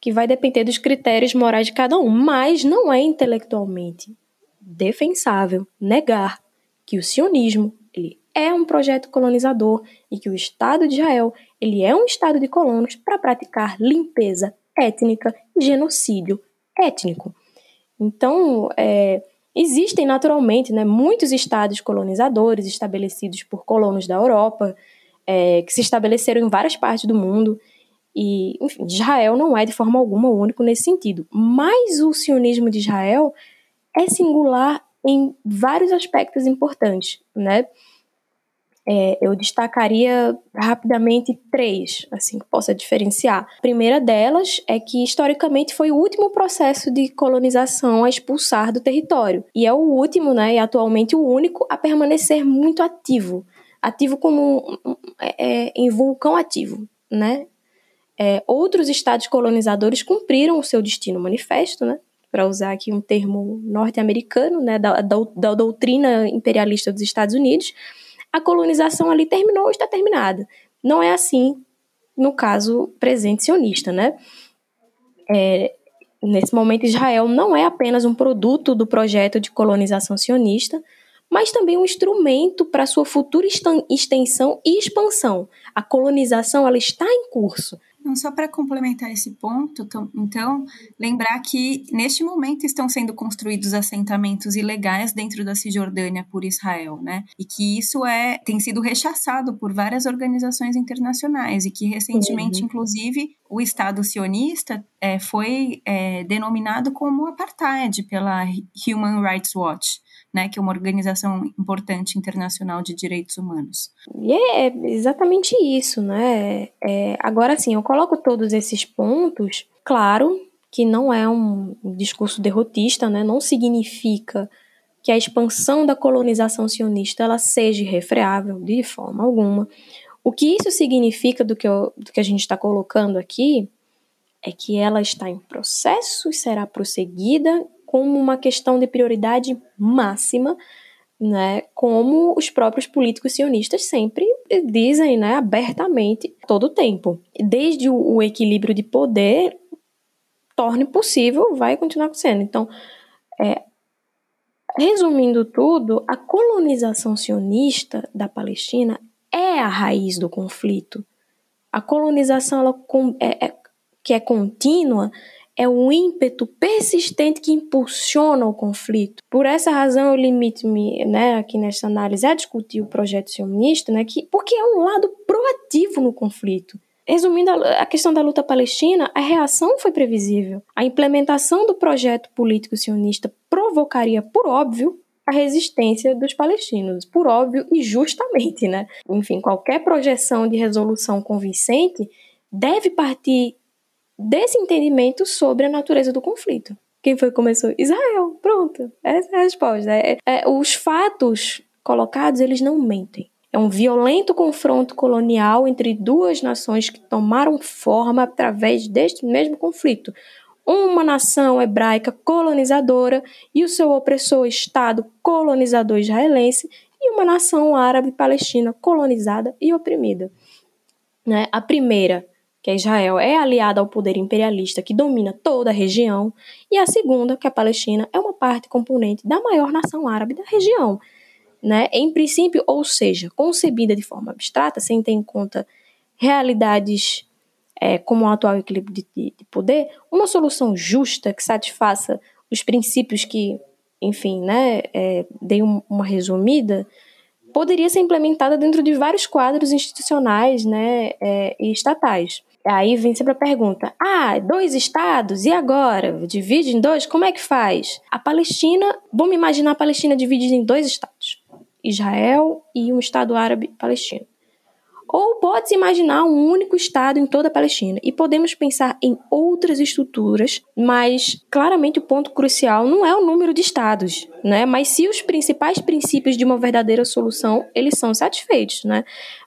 C: que vai depender dos critérios morais de cada um, mas não é intelectualmente defensável negar que o sionismo é um projeto colonizador e que o Estado de Israel ele é um Estado de colonos para praticar limpeza étnica e genocídio étnico. Então, é, existem naturalmente né, muitos estados colonizadores estabelecidos por colonos da Europa, é, que se estabeleceram em várias partes do mundo. E, enfim, Israel não é de forma alguma único nesse sentido. Mas o sionismo de Israel é singular em vários aspectos importantes, né? É, eu destacaria rapidamente três, assim, que possa diferenciar. A primeira delas é que, historicamente, foi o último processo de colonização a expulsar do território. E é o último, né, e atualmente o único, a permanecer muito ativo. Ativo como é, é, em vulcão ativo, né? É, outros estados colonizadores cumpriram o seu destino manifesto, né? Para usar aqui um termo norte-americano, né, da, da, da doutrina imperialista dos Estados Unidos, a colonização ali terminou ou está terminada. Não é assim no caso presente sionista, né? É, nesse momento, Israel não é apenas um produto do projeto de colonização sionista, mas também um instrumento para sua futura extensão e expansão. A colonização ela está em curso.
B: Não, só para complementar esse ponto, então, lembrar que neste momento estão sendo construídos assentamentos ilegais dentro da Cisjordânia por Israel, né? E que isso é tem sido rechaçado por várias organizações internacionais e que recentemente, uhum. inclusive, o Estado sionista é, foi é, denominado como apartheid pela Human Rights Watch né, que é uma organização importante internacional de direitos humanos.
C: E é exatamente isso, né? É, agora sim, eu coloco todos esses pontos, claro que não é um discurso derrotista, né? Não significa que a expansão da colonização sionista ela seja irrefreável de forma alguma. O que isso significa do que, eu, do que a gente está colocando aqui é que ela está em processo e será prosseguida como uma questão de prioridade máxima, né, como os próprios políticos sionistas sempre dizem, né, abertamente todo o tempo. Desde o, equilíbrio de poder torne possível, vai continuar acontecendo. Então, é, resumindo tudo, a colonização sionista da Palestina é a raiz do conflito. A colonização ela, é, é, que é contínua, é o ímpeto persistente que impulsiona o conflito. Por essa razão, eu limito-me né, aqui nesta análise a discutir o projeto sionista, né, que, porque é um lado proativo no conflito. Resumindo a questão da luta palestina, a reação foi previsível. A implementação do projeto político sionista provocaria, por óbvio, a resistência dos palestinos, por óbvio e justamente, né? Enfim, qualquer projeção de resolução convincente deve partir desse entendimento sobre a natureza do conflito. Quem foi que começou? Israel. Pronto. Essa é a resposta. É, é, os fatos colocados, eles não mentem. É um violento confronto colonial entre duas nações que tomaram forma através deste mesmo conflito. Uma nação hebraica colonizadora e o seu opressor Estado colonizador israelense, e uma nação árabe palestina colonizada e oprimida. Né? A primeira que Israel é aliada ao poder imperialista que domina toda a região, e a segunda, que a Palestina é uma parte componente da maior nação árabe da região. Né? Em princípio, ou seja, concebida de forma abstrata, sem ter em conta realidades é, como o atual equilíbrio de, de, de poder, uma solução justa que satisfaça os princípios que, enfim, né, é, dei um, uma resumida, poderia ser implementada dentro de vários quadros institucionais né, é, e estatais. Aí vem sempre a pergunta: ah, dois estados, e agora? Divide em dois? Como é que faz? A Palestina, vamos imaginar a Palestina dividida em dois estados: Israel e um estado árabe palestino. Ou pode-se imaginar um único Estado em toda a Palestina. E podemos pensar em outras estruturas, mas claramente o ponto crucial não é o número de Estados, né? mas se os principais princípios de uma verdadeira solução eles são satisfeitos. Né?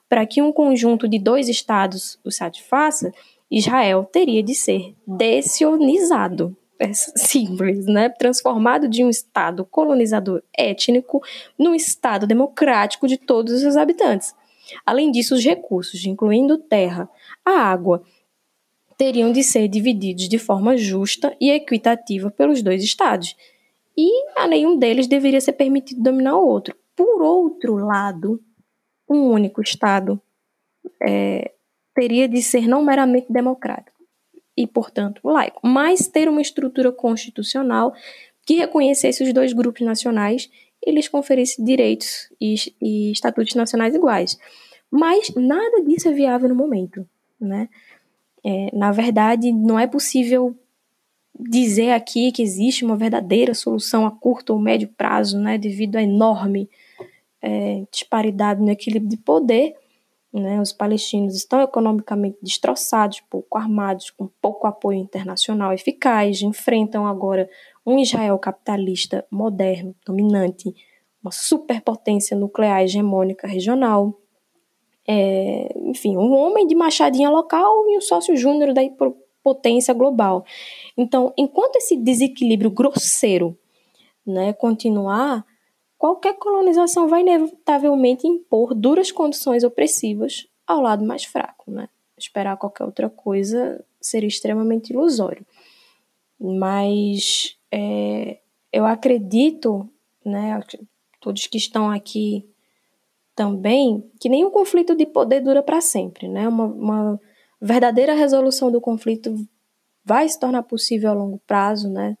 C: Para que um conjunto de dois estados o satisfaça, Israel teria de ser desionizado. É simples, né? Transformado de um estado colonizador étnico num estado democrático de todos os seus habitantes. Além disso, os recursos, incluindo terra, a água, teriam de ser divididos de forma justa e equitativa pelos dois estados, e a nenhum deles deveria ser permitido dominar o outro. Por outro lado, um único estado é, teria de ser não meramente democrático e, portanto, laico, mas ter uma estrutura constitucional que reconhecesse os dois grupos nacionais e lhes conferisse direitos e, e estatutos nacionais iguais. Mas nada disso é viável no momento, né? É, na verdade, não é possível dizer aqui que existe uma verdadeira solução a curto ou médio prazo, né, devido à enorme é, disparidade no equilíbrio de poder. Né, os palestinos estão economicamente destroçados, pouco armados, com pouco apoio internacional eficaz, enfrentam agora um Israel capitalista moderno, dominante, uma superpotência nuclear hegemônica regional, é, enfim, um homem de machadinha local e um sócio júnior da potência global. Então, enquanto esse desequilíbrio grosseiro né, continuar, qualquer colonização vai inevitavelmente impor duras condições opressivas ao lado mais fraco. Né? Esperar qualquer outra coisa seria extremamente ilusório. Mas é, eu acredito, né, todos que estão aqui também que nenhum conflito de poder dura para sempre, né? Uma, uma, verdadeira resolução do conflito vai se tornar possível a longo prazo, né?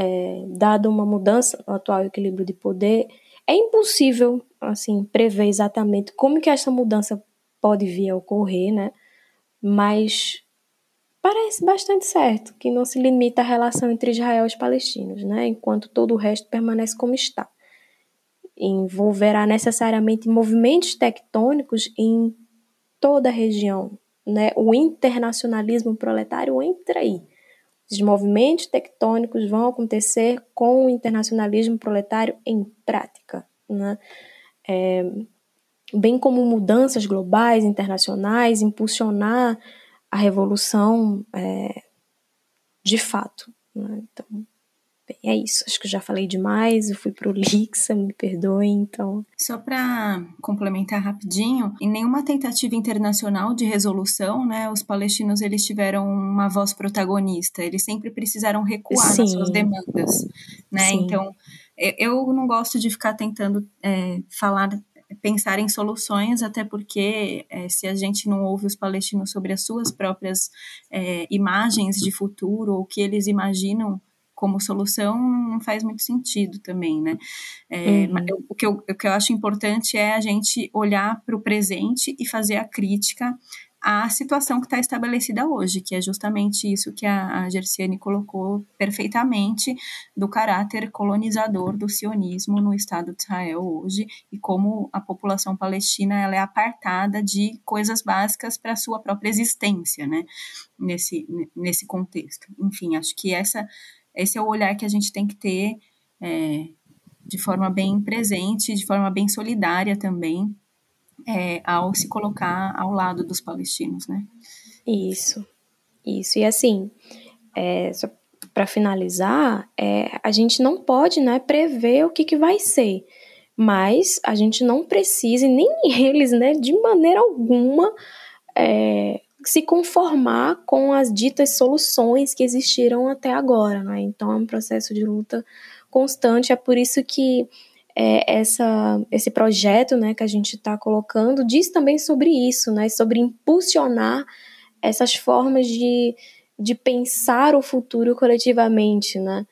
C: É, dado uma mudança no atual equilíbrio de poder, é impossível assim prever exatamente como que essa mudança pode vir a ocorrer, né? Mas parece bastante certo que não se limita à relação entre Israel e os palestinos, né? Enquanto todo o resto permanece como está envolverá necessariamente movimentos tectônicos em toda a região. Né? O internacionalismo proletário entra aí. Os movimentos tectônicos vão acontecer com o internacionalismo proletário em prática. Né? É, bem como mudanças globais, internacionais, impulsionar a revolução é, de fato. Né? Então, é isso. Acho que já falei demais. Eu fui pro Lixa, me perdoem, então.
B: Só para complementar rapidinho, em nenhuma tentativa internacional de resolução, né, os palestinos eles tiveram uma voz protagonista. Eles sempre precisaram recuar Sim. nas suas demandas, né? Sim. Então, eu não gosto de ficar tentando é, falar pensar em soluções, até porque é, se a gente não ouve os palestinos sobre as suas próprias é, imagens de futuro ou o que eles imaginam como solução não faz muito sentido também, né? É, uhum. o, que eu, o que eu acho importante é a gente olhar para o presente e fazer a crítica à situação que está estabelecida hoje, que é justamente isso que a, a Gerciane colocou perfeitamente do caráter colonizador do sionismo no Estado de Israel hoje e como a população palestina ela é apartada de coisas básicas para a sua própria existência, né? Nesse, nesse contexto. Enfim, acho que essa esse é o olhar que a gente tem que ter é, de forma bem presente, de forma bem solidária também, é, ao se colocar ao lado dos palestinos, né?
C: Isso, isso. E assim, é, para finalizar, é, a gente não pode né, prever o que, que vai ser, mas a gente não precisa, nem eles, né, de maneira alguma, é, se conformar com as ditas soluções que existiram até agora, né? Então é um processo de luta constante, é por isso que é, essa, esse projeto né, que a gente está colocando diz também sobre isso, né? Sobre impulsionar essas formas de, de pensar o futuro coletivamente, né?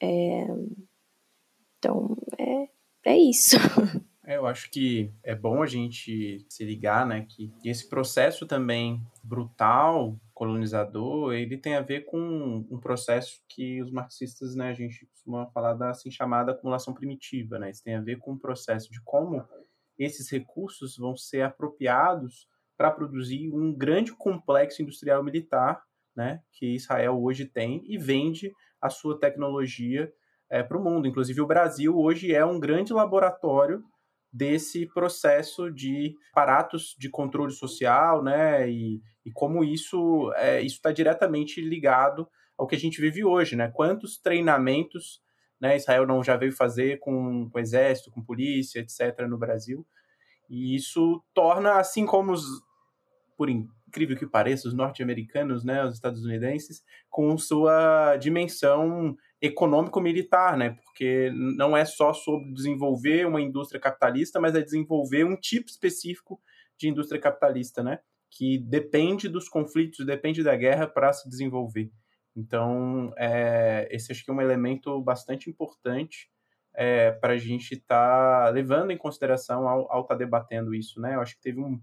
C: É, então, é, é isso.
A: É, eu acho que é bom a gente se ligar, né, que esse processo também brutal, colonizador, ele tem a ver com um processo que os marxistas, né, a gente costuma falar da assim chamada acumulação primitiva, né? Isso tem a ver com o um processo de como esses recursos vão ser apropriados para produzir um grande complexo industrial militar, né, que Israel hoje tem e vende a sua tecnologia é, para o mundo. Inclusive, o Brasil hoje é um grande laboratório desse processo de aparatos de controle social, né? E, e como isso é, está diretamente ligado ao que a gente vive hoje, né? Quantos treinamentos né, Israel não já veio fazer com, com o exército, com polícia, etc., no Brasil. E isso torna, assim como os, por incrível que pareça, os norte-americanos, né, os estadunidenses, com sua dimensão econômico-militar, né? Porque não é só sobre desenvolver uma indústria capitalista, mas é desenvolver um tipo específico de indústria capitalista, né? Que depende dos conflitos, depende da guerra para se desenvolver. Então, é, esse acho que é um elemento bastante importante é, para a gente estar tá levando em consideração ao estar tá debatendo isso, né? Eu acho que teve um,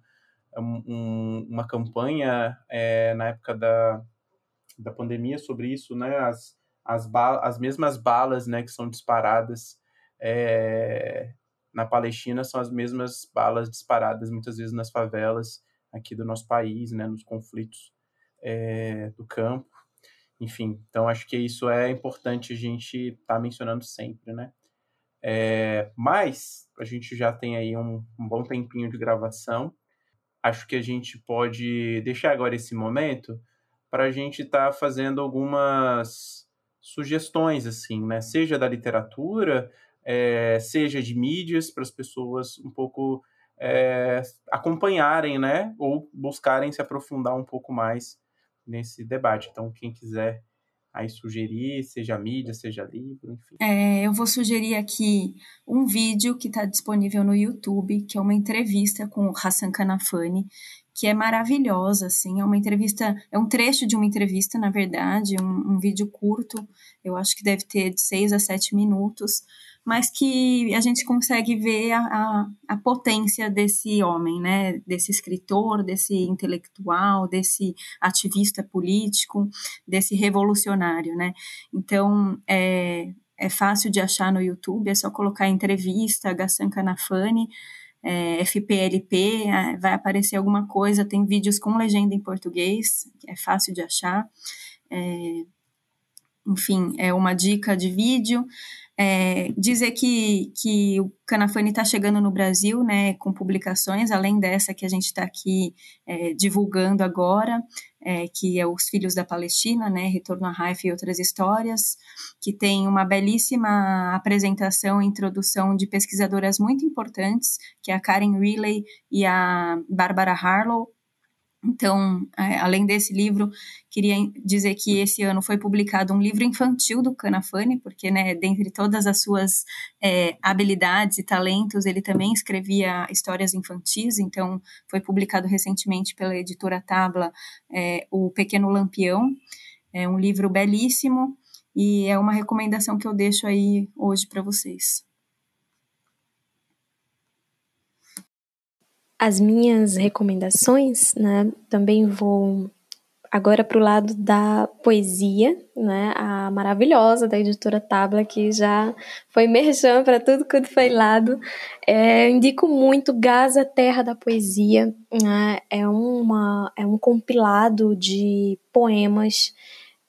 A: um, uma campanha é, na época da, da pandemia sobre isso, né? As, as, as mesmas balas né, que são disparadas é, na Palestina são as mesmas balas disparadas muitas vezes nas favelas aqui do nosso país, né, nos conflitos é, do campo. Enfim, então acho que isso é importante a gente estar tá mencionando sempre, né? É, mas a gente já tem aí um, um bom tempinho de gravação. Acho que a gente pode deixar agora esse momento para a gente estar tá fazendo algumas sugestões, assim, né? Seja da literatura, é, seja de mídias, para as pessoas um pouco é, acompanharem, né? Ou buscarem se aprofundar um pouco mais nesse debate. Então, quem quiser aí sugerir, seja mídia, seja livro, enfim.
B: É, eu vou sugerir aqui um vídeo que está disponível no YouTube, que é uma entrevista com o Hassan Kanafani, que é maravilhosa, assim, é uma entrevista, é um trecho de uma entrevista, na verdade, um, um vídeo curto, eu acho que deve ter de seis a sete minutos, mas que a gente consegue ver a, a, a, potência desse homem, né? Desse escritor, desse intelectual, desse ativista político, desse revolucionário, né? Então, é, é fácil de achar no YouTube, é só colocar entrevista Gassan Canafani, é, FPLP, é, vai aparecer alguma coisa, tem vídeos com legenda em português, é fácil de achar. É, enfim, é uma dica de vídeo. É, dizer que, que o Canafani está chegando no Brasil, né, com publicações, além dessa que a gente está aqui é, divulgando agora, é, que é Os Filhos da Palestina, né, Retorno a Haifa e Outras Histórias, que tem uma belíssima apresentação e introdução de pesquisadoras muito importantes, que é a Karen Riley e a Barbara Harlow, então, é, além desse livro, queria dizer que esse ano foi publicado um livro infantil do Canafani, porque, né, dentre todas as suas é, habilidades e talentos, ele também escrevia histórias infantis. Então, foi publicado recentemente pela editora Tabla é, O Pequeno Lampião. É um livro belíssimo e é uma recomendação que eu deixo aí hoje para vocês.
C: As minhas recomendações, né, também vou agora para o lado da poesia, né, a maravilhosa da editora Tabla, que já foi merchan para tudo quanto foi lado. É, indico muito Gaza, Terra da Poesia, né, é, uma, é um compilado de poemas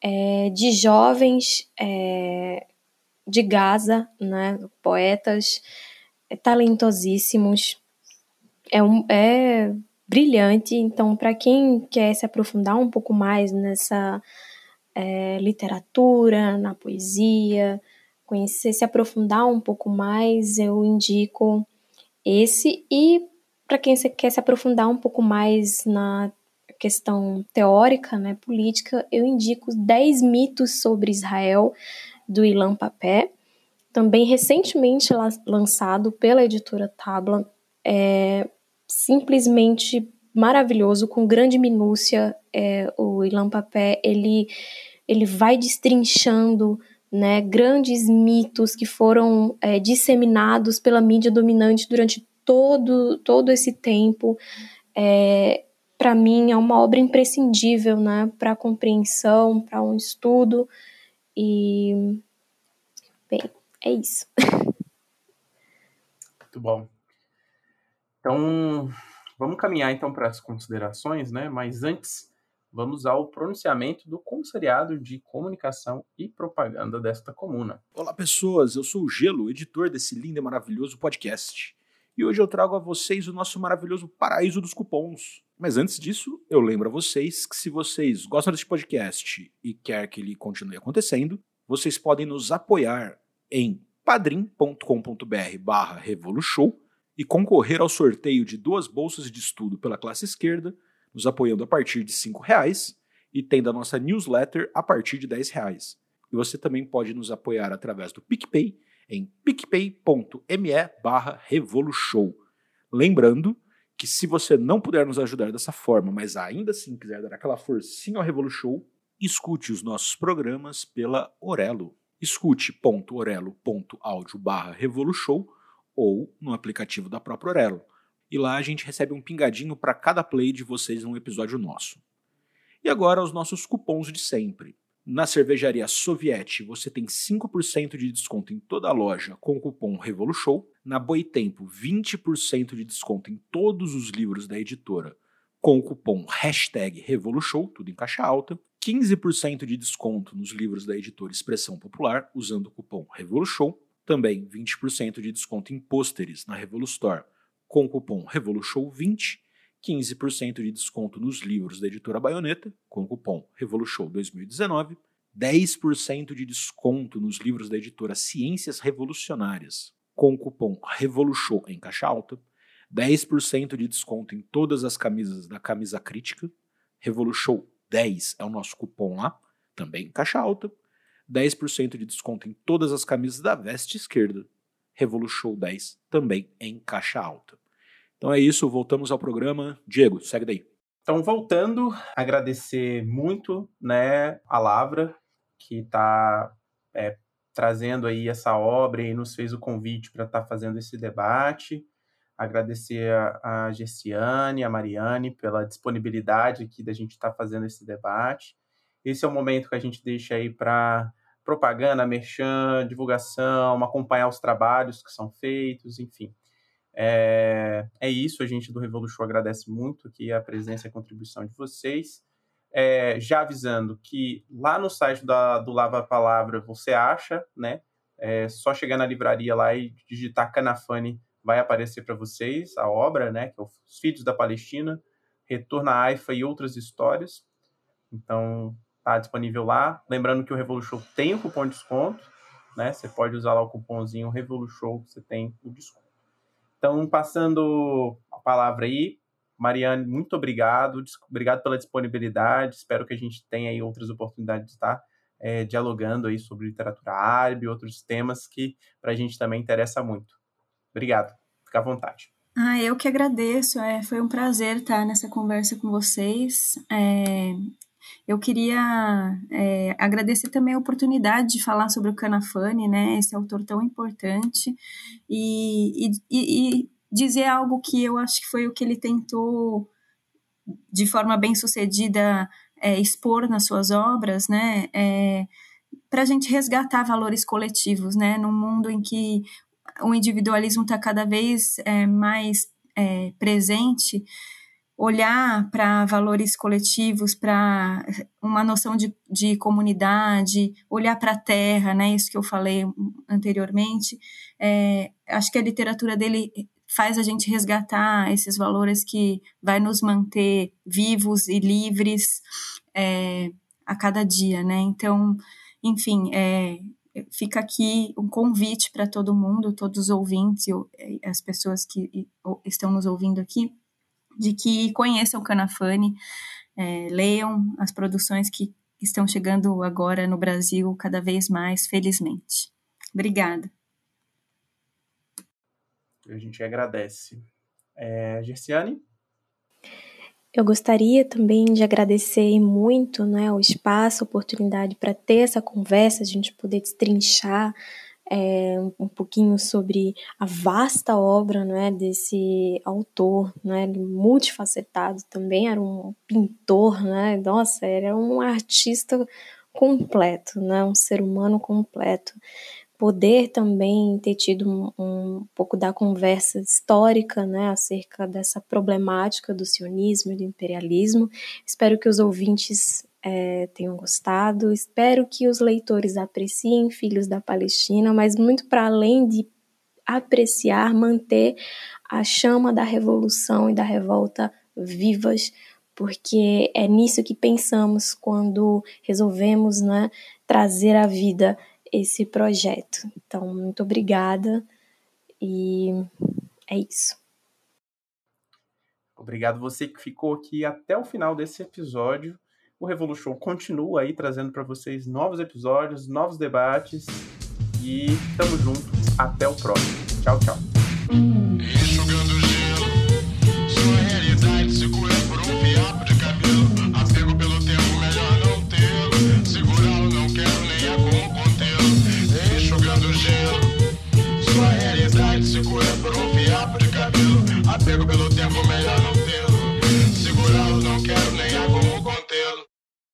C: é, de jovens é, de Gaza, né, poetas talentosíssimos, é, um, é brilhante. Então, para quem quer se aprofundar um pouco mais nessa é, literatura, na poesia, conhecer, se aprofundar um pouco mais, eu indico esse. E para quem quer se aprofundar um pouco mais na questão teórica, né, política, eu indico 10 mitos sobre Israel, do Ilan Papé, também recentemente lançado pela editora Tabla. É, simplesmente maravilhoso, com grande minúcia. É, o Ilan Papé, ele, ele vai destrinchando né, grandes mitos que foram é, disseminados pela mídia dominante durante todo, todo esse tempo. É, para mim, é uma obra imprescindível né, para compreensão, para um estudo. E, bem, é isso.
A: Muito bom. Então, vamos caminhar então para as considerações, né? Mas antes, vamos ao pronunciamento do Comissariado de Comunicação e Propaganda desta comuna.
D: Olá, pessoas. Eu sou o Gelo, editor desse lindo e maravilhoso podcast. e hoje eu trago a vocês o nosso maravilhoso paraíso dos cupons. Mas antes disso, eu lembro a vocês que se vocês gostam desse podcast e quer que ele continue acontecendo, vocês podem nos apoiar em padrim.com.br barra Revolution e concorrer ao sorteio de duas bolsas de estudo pela classe esquerda, nos apoiando a partir de R$ reais e tendo a nossa newsletter a partir de R$ reais. E você também pode nos apoiar através do PicPay em picpay.me barra. Lembrando que se você não puder nos ajudar dessa forma, mas ainda assim quiser dar aquela forcinha ao Revolution, escute os nossos programas pela Orelo. escute.orelo.audio barra ou no aplicativo da própria Orelo. E lá a gente recebe um pingadinho para cada play de vocês num episódio nosso. E agora os nossos cupons de sempre. Na cervejaria Soviete, você tem 5% de desconto em toda a loja com o cupom REVOLUSHOW. Na Boitempo, 20% de desconto em todos os livros da editora com o cupom hashtag REVOLUSHOW, tudo em caixa alta. 15% de desconto nos livros da editora Expressão Popular usando o cupom REVOLUSHOW. Também 20% de desconto em pôsteres na Revolustore com o cupom REVOLUSHOW20 15% de desconto nos livros da editora Baioneta, com o cupom REVOLUSHOW 2019, 10% de desconto nos livros da editora Ciências Revolucionárias, com o cupom REVOLUSHOW em caixa alta, 10% de desconto em todas as camisas da Camisa Crítica, REVOLUSHOW 10 é o nosso cupom lá, também em caixa alta, 10% de desconto em todas as camisas da Veste Esquerda, REVOLUSHOW 10 também em caixa alta. Então é isso, voltamos ao programa. Diego, segue daí.
A: Então, voltando, agradecer muito né, a Lavra, que está é, trazendo aí essa obra e nos fez o convite para estar tá fazendo esse debate. Agradecer a, a a Mariane, pela disponibilidade aqui da gente estar tá fazendo esse debate. Esse é o momento que a gente deixa aí para propaganda, merchan, divulgação, acompanhar os trabalhos que são feitos, enfim. É, é isso, a gente do Revolution agradece muito aqui a presença e a contribuição de vocês. É, já avisando que lá no site da, do Lava Palavra você acha, né? É só chegar na livraria lá e digitar Canafane, vai aparecer para vocês a obra, né? Que é Os Filhos da Palestina, Retorno à Haifa e outras histórias. Então, tá disponível lá. Lembrando que o Revolution tem o cupom de desconto, né? Você pode usar lá o cupomzinho Revolution, você tem o desconto. Então, passando a palavra aí, Mariane, muito obrigado, obrigado pela disponibilidade. Espero que a gente tenha aí outras oportunidades de estar é, dialogando aí sobre literatura árabe outros temas que para a gente também interessa muito. Obrigado, fica à vontade.
B: Ah, eu que agradeço. É, foi um prazer estar nessa conversa com vocês. É, eu queria é, agradecer também a oportunidade de falar sobre o Canafani, né, esse autor tão importante, e, e, e dizer algo que eu acho que foi o que ele tentou, de forma bem sucedida, é, expor nas suas obras, né, é, para a gente resgatar valores coletivos, né, num mundo em que o individualismo está cada vez é, mais é, presente, olhar para valores coletivos, para uma noção de, de comunidade, olhar para a terra, né? Isso que eu falei anteriormente. É, acho que a literatura dele faz a gente resgatar esses valores que vai nos manter vivos e livres é, a cada dia, né? Então, enfim, é, fica aqui um convite para todo mundo, todos os ouvintes, as pessoas que estão nos ouvindo aqui, de que conheçam o Canafane, é, leiam as produções que estão chegando agora no Brasil cada vez mais, felizmente. Obrigada.
A: A gente agradece. É, Gerciane?
C: Eu gostaria também de agradecer muito né, o espaço, a oportunidade para ter essa conversa, a gente poder destrinchar é, um pouquinho sobre a vasta obra né, desse autor, né, multifacetado também, era um pintor, né, nossa, era um artista completo, né, um ser humano completo. Poder também ter tido um, um pouco da conversa histórica né, acerca dessa problemática do sionismo e do imperialismo. Espero que os ouvintes é, tenham gostado. Espero que os leitores apreciem Filhos da Palestina, mas muito para além de apreciar, manter a chama da revolução e da revolta vivas, porque é nisso que pensamos quando resolvemos né, trazer à vida esse projeto. Então, muito obrigada e é isso.
A: Obrigado você que ficou aqui até o final desse episódio. O Revolution continua aí trazendo para vocês novos episódios, novos debates e tamo junto. Até o próximo. Tchau, tchau. Enxugando gelo, sua realidade segura